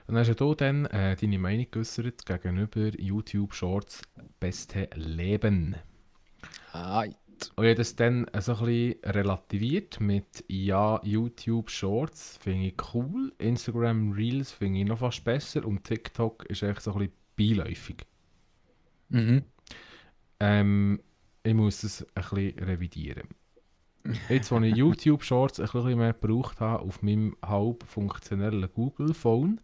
Und dann hast du dann äh, deine Meinung geäußert gegenüber YouTube Shorts Beste Leben.
Ah,
Und ich habe das dann so ein bisschen relativiert mit, ja, YouTube Shorts finde ich cool, Instagram Reels finde ich noch fast besser und TikTok ist echt so ein bisschen beiläufig.
mhm.
Ähm, ich muss das ein bisschen revidieren. Jetzt, als ich YouTube Shorts ein bisschen mehr gebraucht habe auf meinem halb funktionellen Google Phone,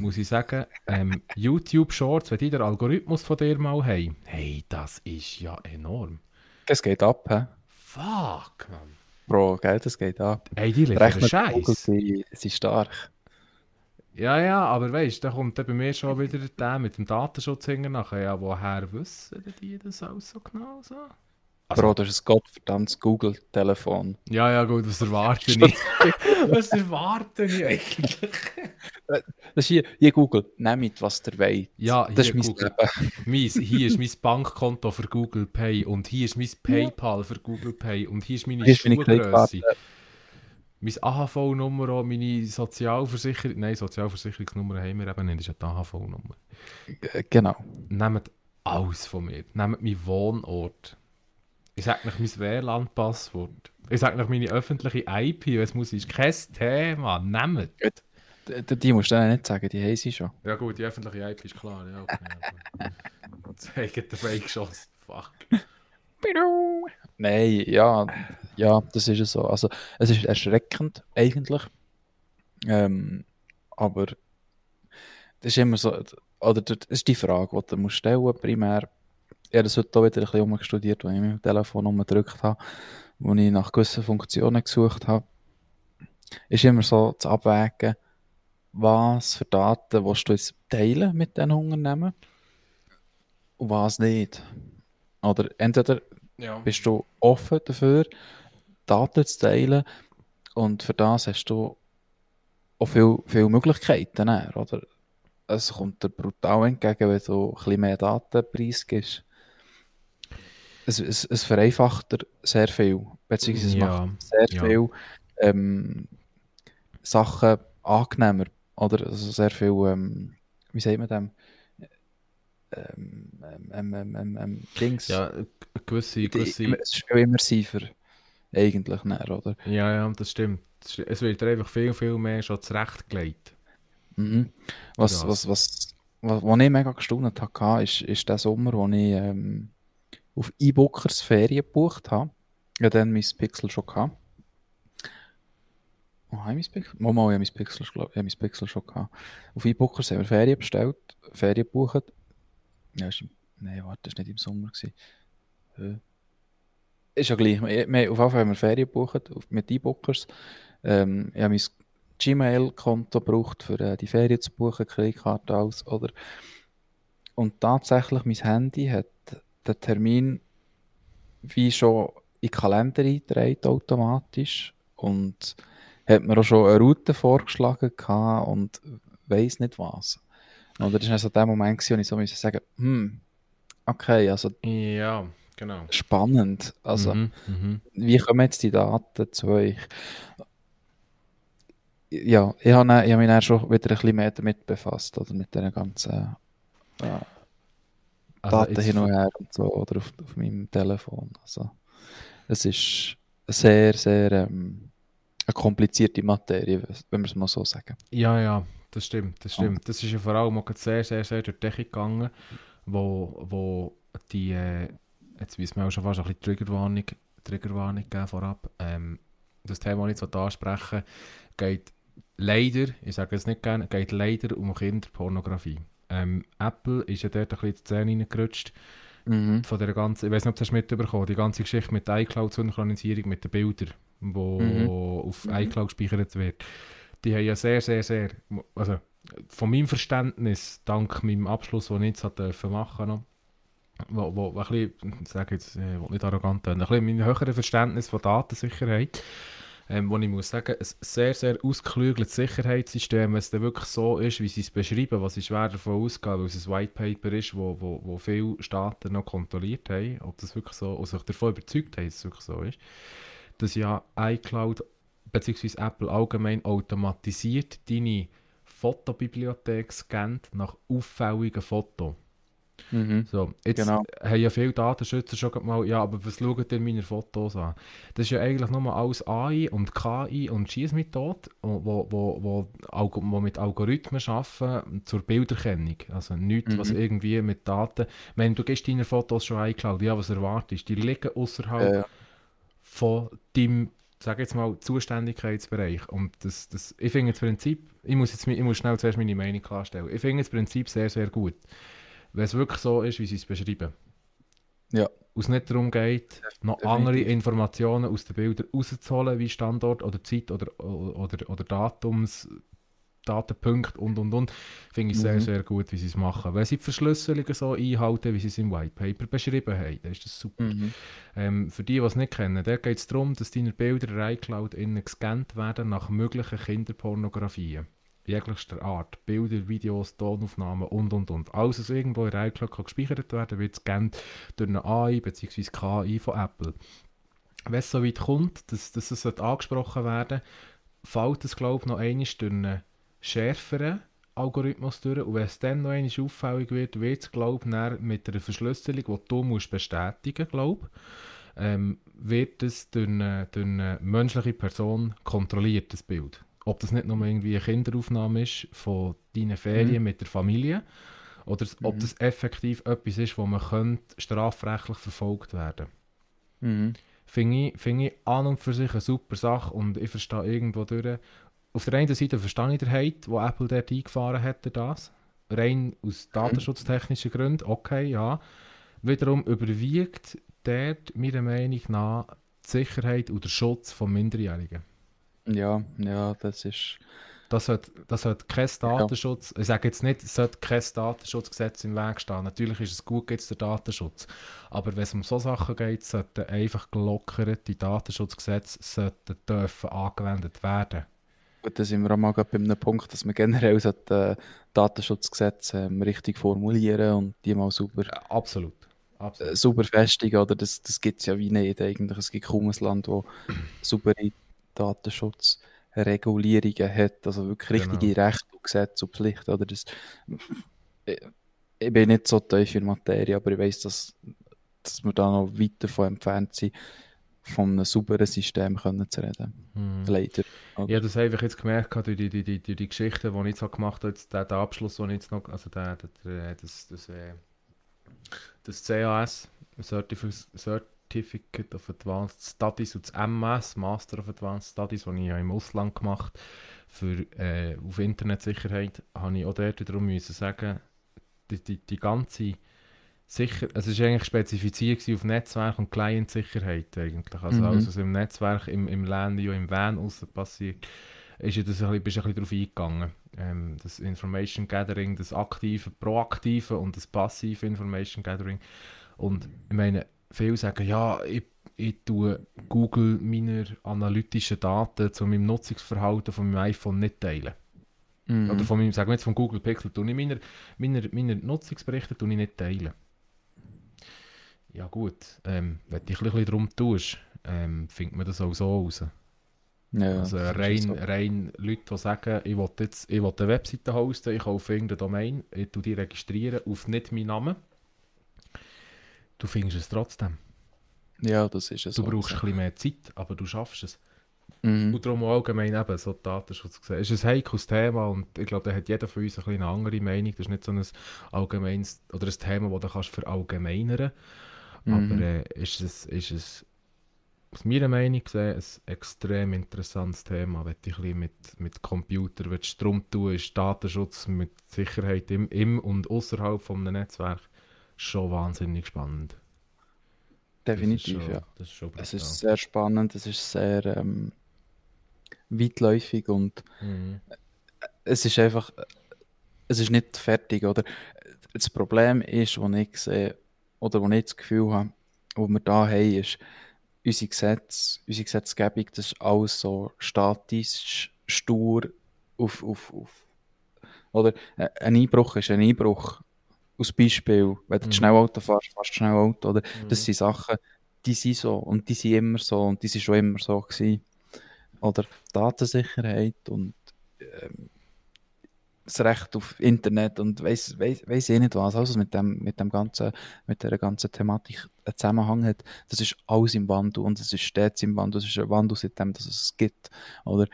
muss ich sagen, ähm, YouTube Shorts, wenn die den Algorithmus von dir mal haben, hey, das ist ja enorm.
Es geht ab, hä?
Fuck, man.
Bro, gell, das geht ab.
Ey, die liefern Scheiß.
sie, ist stark.
Ja, ja, aber weißt du, da kommt bei mir schon wieder der mit dem Datenschutz hinten nachher. Ja, woher wissen die das alles so genau so? Also-
Bro, das ist ein gottverdammtes Google-Telefon.
Ja, ja, gut, was erwarte ich? was erwarte ich eigentlich?
Das ist hier, hier Google, nehmt, was der wollt.
Ja,
das ist
hier
mein
Google.
Leben.
Meins, hier ist mein Bankkonto für Google Pay und hier ist mein PayPal für Google Pay und hier ist meine
Hier ist meine
AHV-Nummer, auch meine Sozialversicherung, nein, Sozialversicherungsnummer haben wir eben nicht, das ist eine AHV-Nummer.
Genau.
Nehmt alles von mir. Nehmt meinen Wohnort. Ich sage euch mein WLAN-Passwort. Ich sage euch meine öffentliche IP, es muss, ist kein Thema. Nehmt.
D d- die musst du nicht sagen, die haben sie schon.
Ja gut, die öffentliche IP ist klar. Ja, okay. Zeigt der Fake geschossen. Fuck.
Nein, ja, ja, das ist es so. Also, es ist erschreckend, eigentlich. Ähm, aber das ist immer so, oder das ist die Frage, die du musst stellen primär. Ich habe das heute auch wieder ein bisschen umgestudiert, als ich mit dem Telefon umgedrückt habe, wo ich nach gewissen Funktionen gesucht habe. Ist immer so zu abwägen, was für Daten willst du jetzt teilen mit diesen Unternehmen und was nicht. Oder entweder
Ja.
bist du offen dafür, Daten zu teilen und für das hast du auch viele viel Möglichkeiten. Oder? Es kommt dir brutal entgegen, wenn du ein bisschen mehr Daten preisgibst. Es, es, es vereinfacht sehr viel, beziehungsweise es
Ja,
macht sehr
ja.
viel ähm, Sachen angenehmer. Oder also sehr viel, ähm, wie sagt man dem? Ähm, ähm, ähm, ähm, Dings.
Ja, eine gewisse,
Die-
gewisse...
Es ist viel immersiver, eigentlich, näher, oder?
Ja, ja, das stimmt. Es wird einfach viel, viel mehr schon zurechtgelegt.
Mhm. Was,
Ja.
was, was, was, was ich mega gestaunt hatte, ist, ist der Sommer, wo ich ähm, auf E-Bookers Ferien gebucht habe. Ja, dann mein Pixel schon gehabt. Oh, habe ich mein Pixel? Mal, mal, ich habe Pixel, ich habe mein Pixel schon gehabt. Auf E-Bookers haben wir Ferien bestellt, Ferien gebucht. Ja, ist nein, warte, das war nicht im Sommer. Ist ja gleich. Wir, wir, auf Fall haben wir Ferien gebucht auf- mit E-Bookers. Ähm, ich habe mein Gmail-Konto gebraucht, für äh, die Ferien zu buchen, Kreditkarte aus? Und tatsächlich, mein Handy hat den Termin wie schon in den Kalender eingetragen, automatisch. Und hat mir auch schon eine Route vorgeschlagen gehabt und weiß nicht was. Oder das war also der Moment, wo ich so musste sagen hm, okay, also
Ja, genau.
spannend. Also,
Mhm, mhm.
wie kommen jetzt die Daten zu euch? Ja, ich habe, ich habe mich dann schon wieder ein bisschen mehr damit befasst, oder mit den ganzen äh,
Also
Daten hin und her und so, oder auf, auf meinem Telefon. Also, es ist sehr, sehr ähm, eine komplizierte Materie, wenn wir es mal so sagen.
Ja, ja, das stimmt, das stimmt. Das ist ja vor allem auch sehr, sehr, sehr durch die Decke gegangen, wo, wo die, äh, jetzt wissen wir auch schon fast ein bisschen Triggerwarnung, Triggerwarnung gegeben vorab. Ähm, das Thema, das ich jetzt ansprechen geht leider, ich sage es nicht gerne, geht leider um Kinderpornografie. Ähm, Apple ist ja dort ein bisschen in die Szene reingerutscht.
Mhm.
Von der ganzen, ich weiß nicht, ob du das mitbekommen die ganze Geschichte mit der iCloud-Synchronisierung mit den Bildern, wo
Mhm.
auf iCloud gespeichert wird. Die haben ja sehr, sehr, sehr, also von meinem Verständnis, dank meinem Abschluss, den ich jetzt hat dürfen machen noch, wo, wo, wo ein bisschen, ich sage jetzt, ich will nicht arrogant sein, ein bisschen mein höheres Verständnis von Datensicherheit, ähm, wo ich muss sagen, ein sehr, sehr ausgeklügeltes Sicherheitssystem, wenn es dann wirklich so ist, wie sie es beschreiben, was ich schwer davon ausgehe, weil es ein White Paper ist, wo, wo, wo viele Staaten noch kontrolliert haben, ob das wirklich so, und sich davon überzeugt haben, dass es wirklich so ist, dass ja iCloud bzw. Apple allgemein automatisiert deine Fotobibliothek scannt nach auffälligen Fotos.
Mhm.
So, jetzt
Genau.
haben ja viele Datenschützer schon mal, ja, aber was schaut ihr meine Fotos an? Das ist ja eigentlich nur alles AI und KI und Schießmethode, wo, wo, wo, wo, wo mit Algorithmen arbeiten zur Bilderkennung. Also nichts, was
Mhm.
irgendwie mit Daten... Wenn du gehst deine Fotos schon iCloud, ja, was erwartest? Die liegen außerhalb
ja.
von deinem, sag jetzt mal, Zuständigkeitsbereich. Und das, das, ich finde das Prinzip, ich muss, jetzt, ich muss schnell zuerst meine Meinung klarstellen. Ich finde das Prinzip sehr, sehr gut. Wenn es wirklich so ist, wie sie es beschreiben.
Ja.
Es nicht darum geht, noch
definitiv.
andere Informationen aus den Bildern rauszuholen, wie Standort oder Zeit oder, oder, oder Datums, Datenpunkt und und und, finde ich sehr,
Mhm.
sehr gut, wie sie es machen. Wenn sie die Verschlüsselungen so einhalten, wie sie es im White Paper beschrieben haben, dann ist das super.
Mhm.
Ähm, für die, die es nicht kennen, da geht es darum, dass deine Bilder in iCloud innen gescannt werden nach möglichen Kinderpornografien. Jeglichster Art. Bilder, Videos, Tonaufnahmen und und und. Alles, was irgendwo in der iCloud kann gespeichert werden wird gescannt durch eine AI bzw. KI von Apple. Wenn es so weit kommt, dass, dass es angesprochen werden fällt es, glaube ich, noch einmal durch einen schärferen Algorithmus durch. Und wenn es dann noch einmal auffällig wird, wird es, glaube ich, mit einer Verschlüsselung, die du musst bestätigen glaube ähm, wird es durch eine, durch eine menschliche Person kontrolliert, das Bild. Ob das nicht nur irgendwie eine Kinderaufnahme ist von deinen Ferien
Mhm.
mit der Familie oder ob
Mhm.
das effektiv etwas ist, wo man könnte strafrechtlich verfolgt werden
Mhm.
finde ich, finde ich an und für sich eine super Sache und ich verstehe irgendwo durch. Auf der einen Seite verstehe ich den Hate, wo Apple dort eingefahren durch das. Rein aus datenschutztechnischen Gründen, okay, ja. Wiederum überwiegt dort, meiner Meinung nach, die Sicherheit und der Schutz von Minderjährigen.
Ja, ja, das ist.
Das hat, das hat kein Datenschutz. Ich sage jetzt nicht, es sollte kein Datenschutzgesetz im Weg stehen. Natürlich ist es gut, gibt es den Datenschutz. Aber wenn es um so Sachen geht, sollten einfach gelockerte Datenschutzgesetze sollten dürfen angewendet werden.
Gut, da sind wir auch mal bei einem Punkt, dass man generell sollte, äh, Datenschutzgesetze ähm, richtig formulieren und die mal sauber,
Ja, absolut.
äh,
absolut.
sauber festigen. Oder das, das gibt es ja wie nicht eigentlich. Es gibt kaum ein Land, das saubere Datenschutzregulierungen hat. Also wirklich
Genau.
richtige Rechte und Gesetze und Pflichten. Oder das, ich, ich bin nicht so tief in Materie, aber ich weiß, dass, dass wir da noch weit davon entfernt sind, von einem sauberen System können zu reden.
Hm.
Leider.
Ich habe das einfach jetzt gemerkt durch die, die, die, die, die Geschichten, die ich jetzt so gemacht habe, jetzt der, der Abschluss, den ich jetzt noch, also der, der, der, das, das, äh, das CAS, Certif- Certificate of Advanced Studies und das MS, Master of Advanced Studies, das ich ja im Ausland gemacht für äh, auf Internetsicherheit, habe ich auch dort wiederum müssen sagen, die, die, die ganze Sicher, also es ist eigentlich spezifiziert auf Netzwerk und Client-Sicherheit eigentlich. Also
Mhm.
alles, was im Netzwerk, im, im LAN, im WAN aussen passiert, ist ja das ein bisschen, bist ein bisschen darauf eingegangen. Ähm, das Information Gathering, das aktive, proaktive und das passive Information Gathering. Und ich meine, viele sagen, ja, ich, ich tue Google meine analytischen Daten zu meinem Nutzungsverhalten von meinem iPhone nicht teilen.
Mhm.
Oder von meinem, sagen wir jetzt vom Google Pixel, tue ich meine, meine, meine Nutzungsberichte tue ich nicht teilen. Ja gut, ähm, wenn du dich ein bisschen darum tust, ähm, findet man das auch so raus.
Ja,
also rein,
so.
rein Leute, die sagen, ich will jetzt ich will eine Webseite hosten, ich kaufe irgendeine Domain, ich tue die registrieren auf nicht meinen Namen. Du findest es trotzdem.
Ja, das ist es.
Du brauchst ein bisschen mehr Zeit, aber du schaffst es.
Mhm.
Und darum allgemein eben so Datenschutz gesehen. Es ist ein heikles Thema und ich glaube, da hat jeder von uns ein eine andere Meinung. Das ist nicht so ein allgemeines oder ein Thema, das du kannst verallgemeinern
Mhm.
Aber äh, ist es, ist es aus meiner Meinung gesehen ein extrem interessantes Thema, wenn du ein bisschen mit, mit Computer willst, drum tun, ist Datenschutz mit Sicherheit im, im und außerhalb von einem Netzwerk schon wahnsinnig spannend. Das
Definitiv,
schon,
ja.
Das ist
Es ist sehr spannend, es ist sehr ähm, weitläufig und
Mhm.
es ist einfach, es ist nicht fertig, oder? Das Problem ist, was ich sehe, oder was ich das Gefühl habe, was wir da haben, ist, unsere, Gesetze, unsere Gesetzgebung, das ist alles so statisch, stur, auf, auf, auf. Oder äh, ein Einbruch ist ein Einbruch. Als Beispiel, wenn du
Mhm.
schnell Auto fährst, fährst du schnell Auto, oder? Das
Mhm.
sind Sachen, die sind so und die sind immer so und die sind schon immer so gewesen. Oder Datensicherheit und ähm, das Recht auf Internet und weiss, weiss ich nicht was, alles was mit dem, mit dem ganzen, mit der ganzen Thematik einen Zusammenhang hat, das ist alles im Wandel und es ist stets im Wandel, es ist ein Wandel seitdem, dass es es gibt, oder?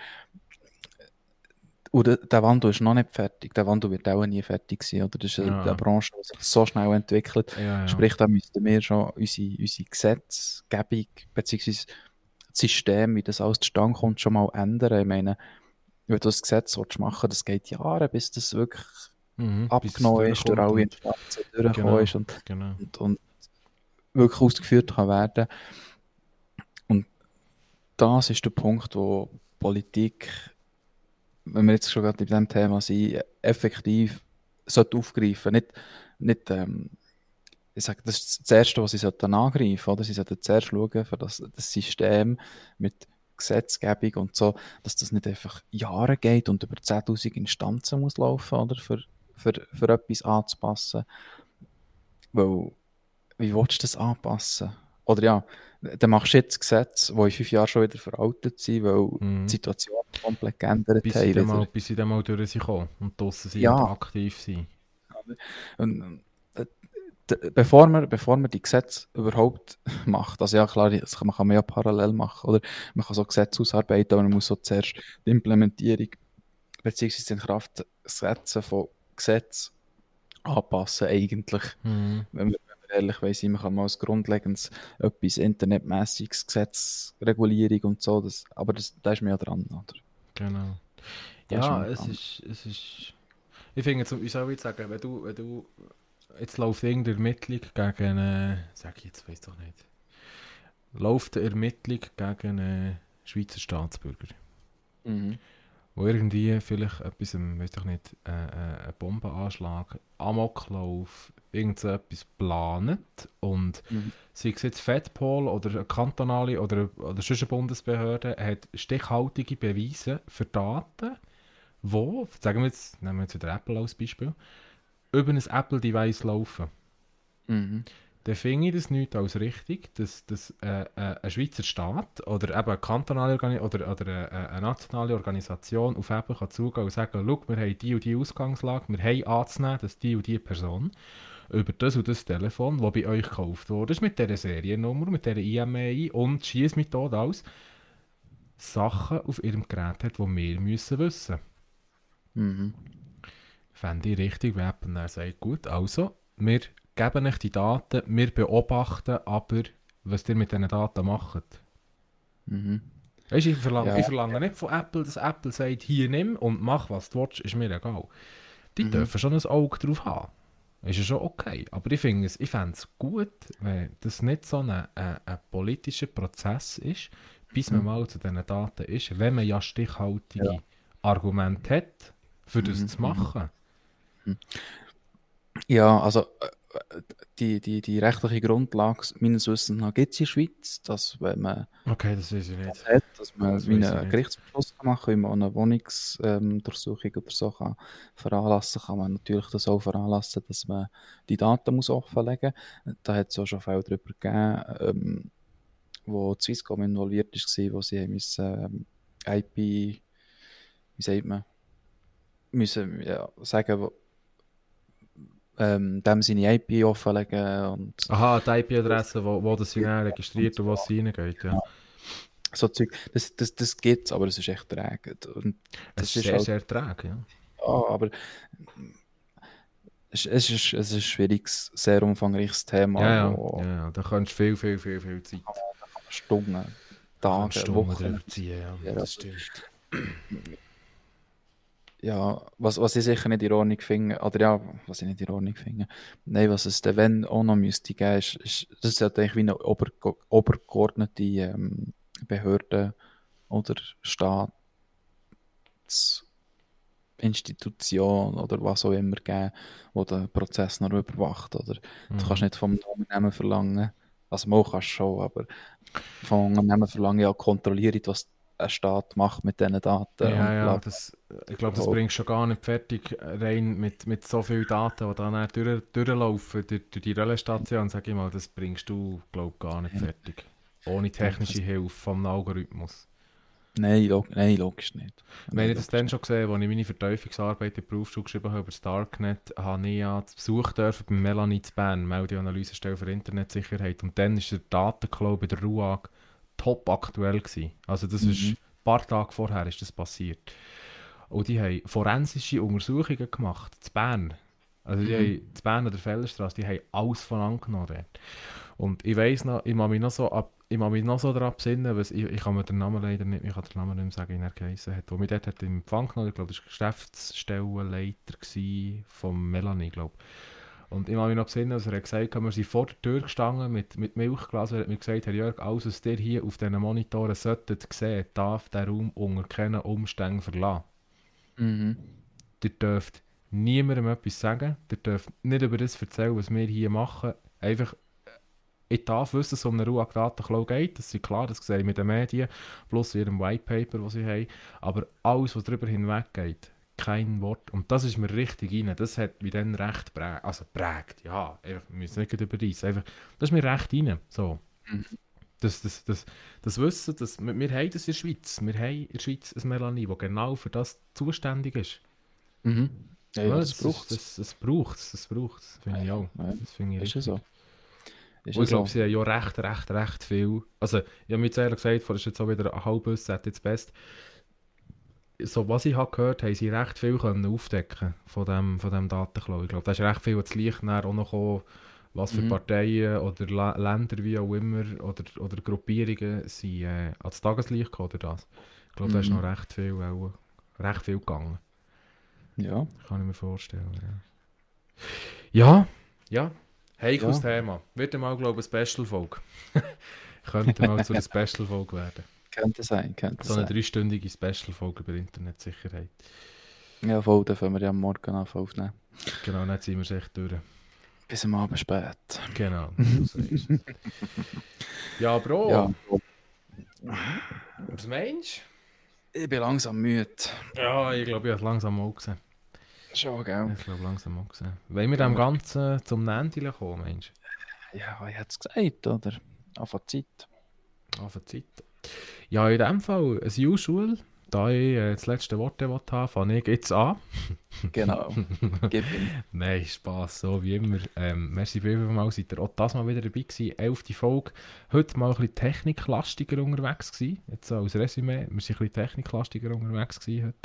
Und der, Wandel ist noch nicht fertig, der Wandel wird auch nie fertig sein, oder? Das ist eine,
Ja.
eine Branche, die sich so schnell entwickelt,
Ja, ja.
Sprich, da müssten wir schon unsere, unsere Gesetzgebung bzw. das System, wie das alles zustande kommt, schon mal ändern. Ich meine, wenn du ein Gesetz willst machen das geht Jahre, bis das wirklich
Mhm,
abgenommen ist, durch alle Instanzen durchgekommen
Genau.
ist und,
Genau.
und, und wirklich ausgeführt kann werden. Und das ist der Punkt, wo Politik, wenn wir jetzt schon gerade bei diesem Thema sind, effektiv sollte aufgreifen. Nicht, nicht ähm, ich sage, das ist das Erste, was sie sollten angreifen oder? Sie sollten zuerst schauen, für das, das System mit Gesetzgebung und so, dass das nicht einfach Jahre geht und über 10.000 Instanzen muss laufen, oder? Für, für, für etwas anzupassen. Weil, wie willst du das anpassen? Oder ja, dann machst du jetzt Gesetze, die in fünf Jahren schon wieder veraltet sind, weil
Mhm.
die Situation komplett geändert
Bis
hat.
mal, bis sie dann mal durch sind und draussen sind
Ja.
und aktiv sind.
Und, äh, bevor man, bevor man die Gesetze überhaupt macht, also ja klar, das kann, man kann man ja parallel machen, oder man kann so Gesetze ausarbeiten, aber man muss so zuerst die Implementierung bzw. den Kraftsetzen von Gesetzen anpassen eigentlich.
Mhm.
Wenn wir ehrlich sein, man kann mal als grundlegendes etwas internetmäßiges Gesetz, Regulierung und so, das, aber das, da ist man ja dran, oder?
Genau.
Da ist
Ja,
man
es ist, es ist. Ich finde, so- wie soll ich sagen, wenn du, wenn du jetzt läuft irgendeine Ermittlung gegen, äh, sag ich jetzt, weiß doch nicht, läuft eine Ermittlung gegen einen Schweizer Staatsbürger,
Mhm.
wo irgendwie vielleicht etwas, weiß doch nicht, äh, äh, einen Bombenanschlag, Amoklauf, irgend so etwas planet und
Mhm.
sei es jetzt FEDPOL oder eine kantonale oder, oder sonst eine Bundesbehörde, hat stichhaltige Beweise für Daten, wo, sagen wir jetzt, nehmen wir jetzt wieder Apple als Beispiel, über ein Apple-Device laufen.
Mhm.
Dann finde ich das nicht als richtig, dass, dass äh, äh, ein Schweizer Staat oder eben eine kantonale Organi oder, oder eine, eine nationale Organisation auf Apple kann zugehen und sagen, schau, wir haben die und die Ausgangslage, wir haben anzunehmen, dass die und die Person über das und das Telefon, das bei euch gekauft wurde, ist mit dieser Seriennummer, mit dieser IMEI und Schießmethode alles, Sachen auf ihrem Gerät hat, die wir müssen wissen.
Mhm.
Fände ich richtig, wenn Apple dann sagt, gut, also, wir geben euch die Daten, wir beobachten aber, was ihr mit diesen Daten macht.
Mhm.
Weißt ich verlange,
Ja.
ich verlange nicht von Apple, dass Apple sagt, hier nimm und mach, was du willst, ist mir egal. Die
Mhm.
dürfen schon ein Auge drauf haben. Ist ja schon okay. Aber ich finde es, ich fände es gut, wenn das nicht so ein, ein, ein politischer Prozess ist, bis man
Mhm.
mal zu diesen Daten ist, wenn man ja stichhaltige
Ja.
Argumente hat, für das
Mhm,
zu machen.
Ja, also äh, die, die, die rechtliche Grundlage meines Wissens nach gibt es in der Schweiz, dass wenn man
Okay, das weiß ich nicht.
hat, dass man
Das
einen. Gerichtsbeschluss kann machen kann, wie man eine Wohnungsdurchsuchung oder so kann veranlassen kann man natürlich das auch veranlassen, dass man die Daten muss offenlegen muss. Da hat es ja schon Fälle darüber gegeben, ähm, wo die Swisscom involviert war, wo sie müssen, ähm, IP, wie sagt man, müssen ja, sagen, wo, ähm, dem seine IP offenlegen und
Aha, die IP-Adresse, wo, wo das sie dann registriert und wo es reingeht, ja.
So Zeug, das, das, das gibt es, aber es ist echt träge. Und
Es
das
ist
ist
sehr,
halt,
sehr träge, ja.
ja, aber es, es, ist, es ist ein schwieriges, sehr umfangreiches Thema,
Ja, ja,
wo
ja, ja. Da kannst du viel, viel, viel, viel Zeit.
Stunden, Tage,
Stunden
Wochen
ziehen, ja.
Ja,
Das stimmt.
Ja, was, was ich sicher nicht in Ordnung finde, oder ja, was ich nicht in Ordnung finde, nein, was es dann wenn auch noch müsste geben, ist, ist das ist eigentlich wie eine ober, obergeordnete ähm, Behörde oder Staatsinstitution oder was auch immer geben, die den Prozess noch überwacht, oder
Mhm.
du kannst nicht vom Unternehmen verlangen, also mal kannst schon, aber vom Unternehmen verlangen, ja, kontrolliert, was ein Staat macht mit diesen Daten
Ja, ja, das, ich glaube, das
So.
bringst du schon gar nicht fertig, rein mit, mit so vielen Daten, die dann durch, durchlaufen durch, durch die Relaisstation, sag ich mal, das bringst du, glaube ich, gar nicht fertig. Ohne technische Hilfe vom Algorithmus.
Nein, log nein, logisch nicht.
Wir haben das dann schon gesehen, als ich meine Vertiefungsarbeit in der Berufsschule geschrieben habe über das Darknet, habe ich ja zu Besuch dürfen bei Melanie zu Bern, Meldeanalysestelle für Internetsicherheit. Und dann war der Datenklau bei der RUAG top aktuell. Gewesen. Also das ist
Mhm.
ein paar Tage vorher ist das passiert. Und die haben forensische Untersuchungen gemacht, zu Bern. Also die
Mhm.
haben, zu Bern an der Fellerstraße, die haben alles von angenommen dort. Und ich weiss noch, ich mag mich noch so, ab, ich mich noch so daran besinnen, was, ich, ich kann mir den Namen leider nicht, ich kann den Namen nicht mehr sagen, wie er geheißen hat. Wo mich dort hat im Empfang genommen, ich glaube, das war Geschäftsstellenleiter von Melanie, glaube Und ich mag mich noch besinnen, dass er gesagt hat, wir sind vor der Tür gestanden mit, mit Milchglas, er hat mir gesagt, Herr Jörg, alles, was ihr hier auf diesen Monitoren solltet sehen, darf der Raum unter keinen Umständen verlassen.
Mhm.
Ihr dürft niemandem etwas sagen. Ihr dürft nicht über das erzählen, was wir hier machen. Einfach, äh, ich darf wissen, dass es um eine RUAG-Datenklau geht. Das ist klar, das sehe ich mit den Medien, plus ihrem White Paper, das sie haben. Aber alles, was darüber hinweg geht, kein Wort. Und das ist mir richtig rein. Das hat mich dann recht prägt. Also prägt, ja. Einfach, wir müssen nicht überreissen. Einfach, das ist mir recht rein. So.
Mhm.
Das, das, das, das Wissen, dass wir, wir haben das in der Schweiz. Wir haben in der Schweiz ein Melanie, das genau für das zuständig ist.
Mhm. Ja, ja, das braucht es.
Das, das braucht es, das braucht es, finde ich auch.
Ja,
Das finde ich
ist ja
richtig.
so. Ist ja
ich glaube,
so.
sie haben ja recht, recht, recht viel. Also, ich habe mir jetzt ehrlich gesagt, vor das ist jetzt auch wieder ein halbes jetzt best. So, was ich habe gehört, haben sie recht viel können aufdecken von dem, von dem Datenklau. Ich glaube, da ist recht viel Licht nachher auch noch gekommen, was für
Mhm.
Parteien oder La Länder, wie auch immer, oder, oder Gruppierungen sind äh, ans Tageslicht gekommen oder das. Ich glaube, da ist
Mhm.
noch recht viel, auch, recht viel gegangen.
Ja.
Kann ich mir vorstellen, ja. Ja, ja. Heikles
Ja.
Thema. Wird mal, glaube ich, eine Special-Folge. Könnte mal zu einer Special-Folge werden.
Könnte sein, könnte
So eine
sein.
dreistündige Special-Folge über Internetsicherheit.
Ja, voll, dann können wir ja am Morgen anfangen aufnehmen.
Genau, dann ziehen wir es echt durch.
Bis am Abend spät.
Genau, so ist es. Ja, Bro,
Ja,
was meinst
ich bin langsam müde.
du? Ja, ich glaube, ich habe langsam auch gesehen.
Schon, gell?
Ich glaube, langsam auch gesehen. Wollen wir dem Ganzen zum Ende kommen, meinst
Ja, ich hätte es gesagt, oder? Auf Zeit.
du? Auf Zeit. Ja, in dem Fall, as usual, da ich äh, das letzte Wort habe, fange ich jetzt an.
Genau. Gib ihm.
Nein, Spass, so wie immer. Ähm, merci vielmals, seid ihr auch das mal wieder dabei gewesen. Elfte Folge. Heute mal ein bisschen techniklastiger unterwegs gewesen. Jetzt als Resümee. Wir sind ein bisschen techniklastiger unterwegs gewesen heute.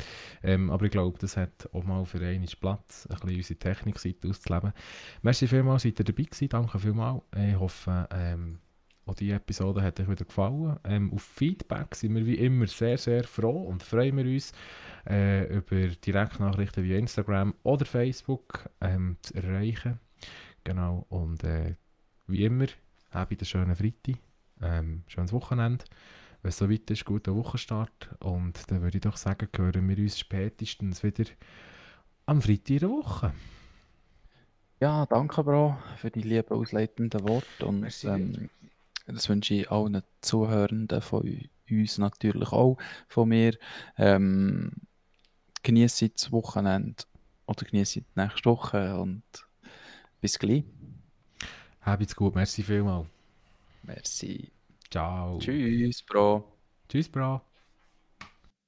Ähm, aber ich glaube, das hat auch mal für einen Platz, ein bisschen unsere Technikseite auszuleben. Merci vielmals, seid ihr dabei gewesen. Danke vielmals. Ich hoffe, ähm, auch diese Episode hat euch wieder gefallen. Ähm, auf Feedback sind wir wie immer sehr, sehr froh und freuen wir uns äh, über Direktnachrichten via Instagram oder Facebook ähm, zu erreichen. Genau, und äh, wie immer, habt einen schönen Freitag, ähm, schönes Wochenende. Wenn es so weit ist, guten Wochenstart. Und dann würde ich doch sagen, hören wir uns spätestens wieder am Freitag in der Woche.
Ja, danke, Bro, für die lieben ausleitenden Worte. Und
Merci
ähm, das wünsche ich allen Zuhörenden von uns natürlich auch von mir. Ähm, genießt das Wochenende oder genießt die nächste Woche und bis gleich.
Habt's gut, merci vielmals.
Merci.
Ciao.
Tschüss, Bro.
Tschüss, Bro.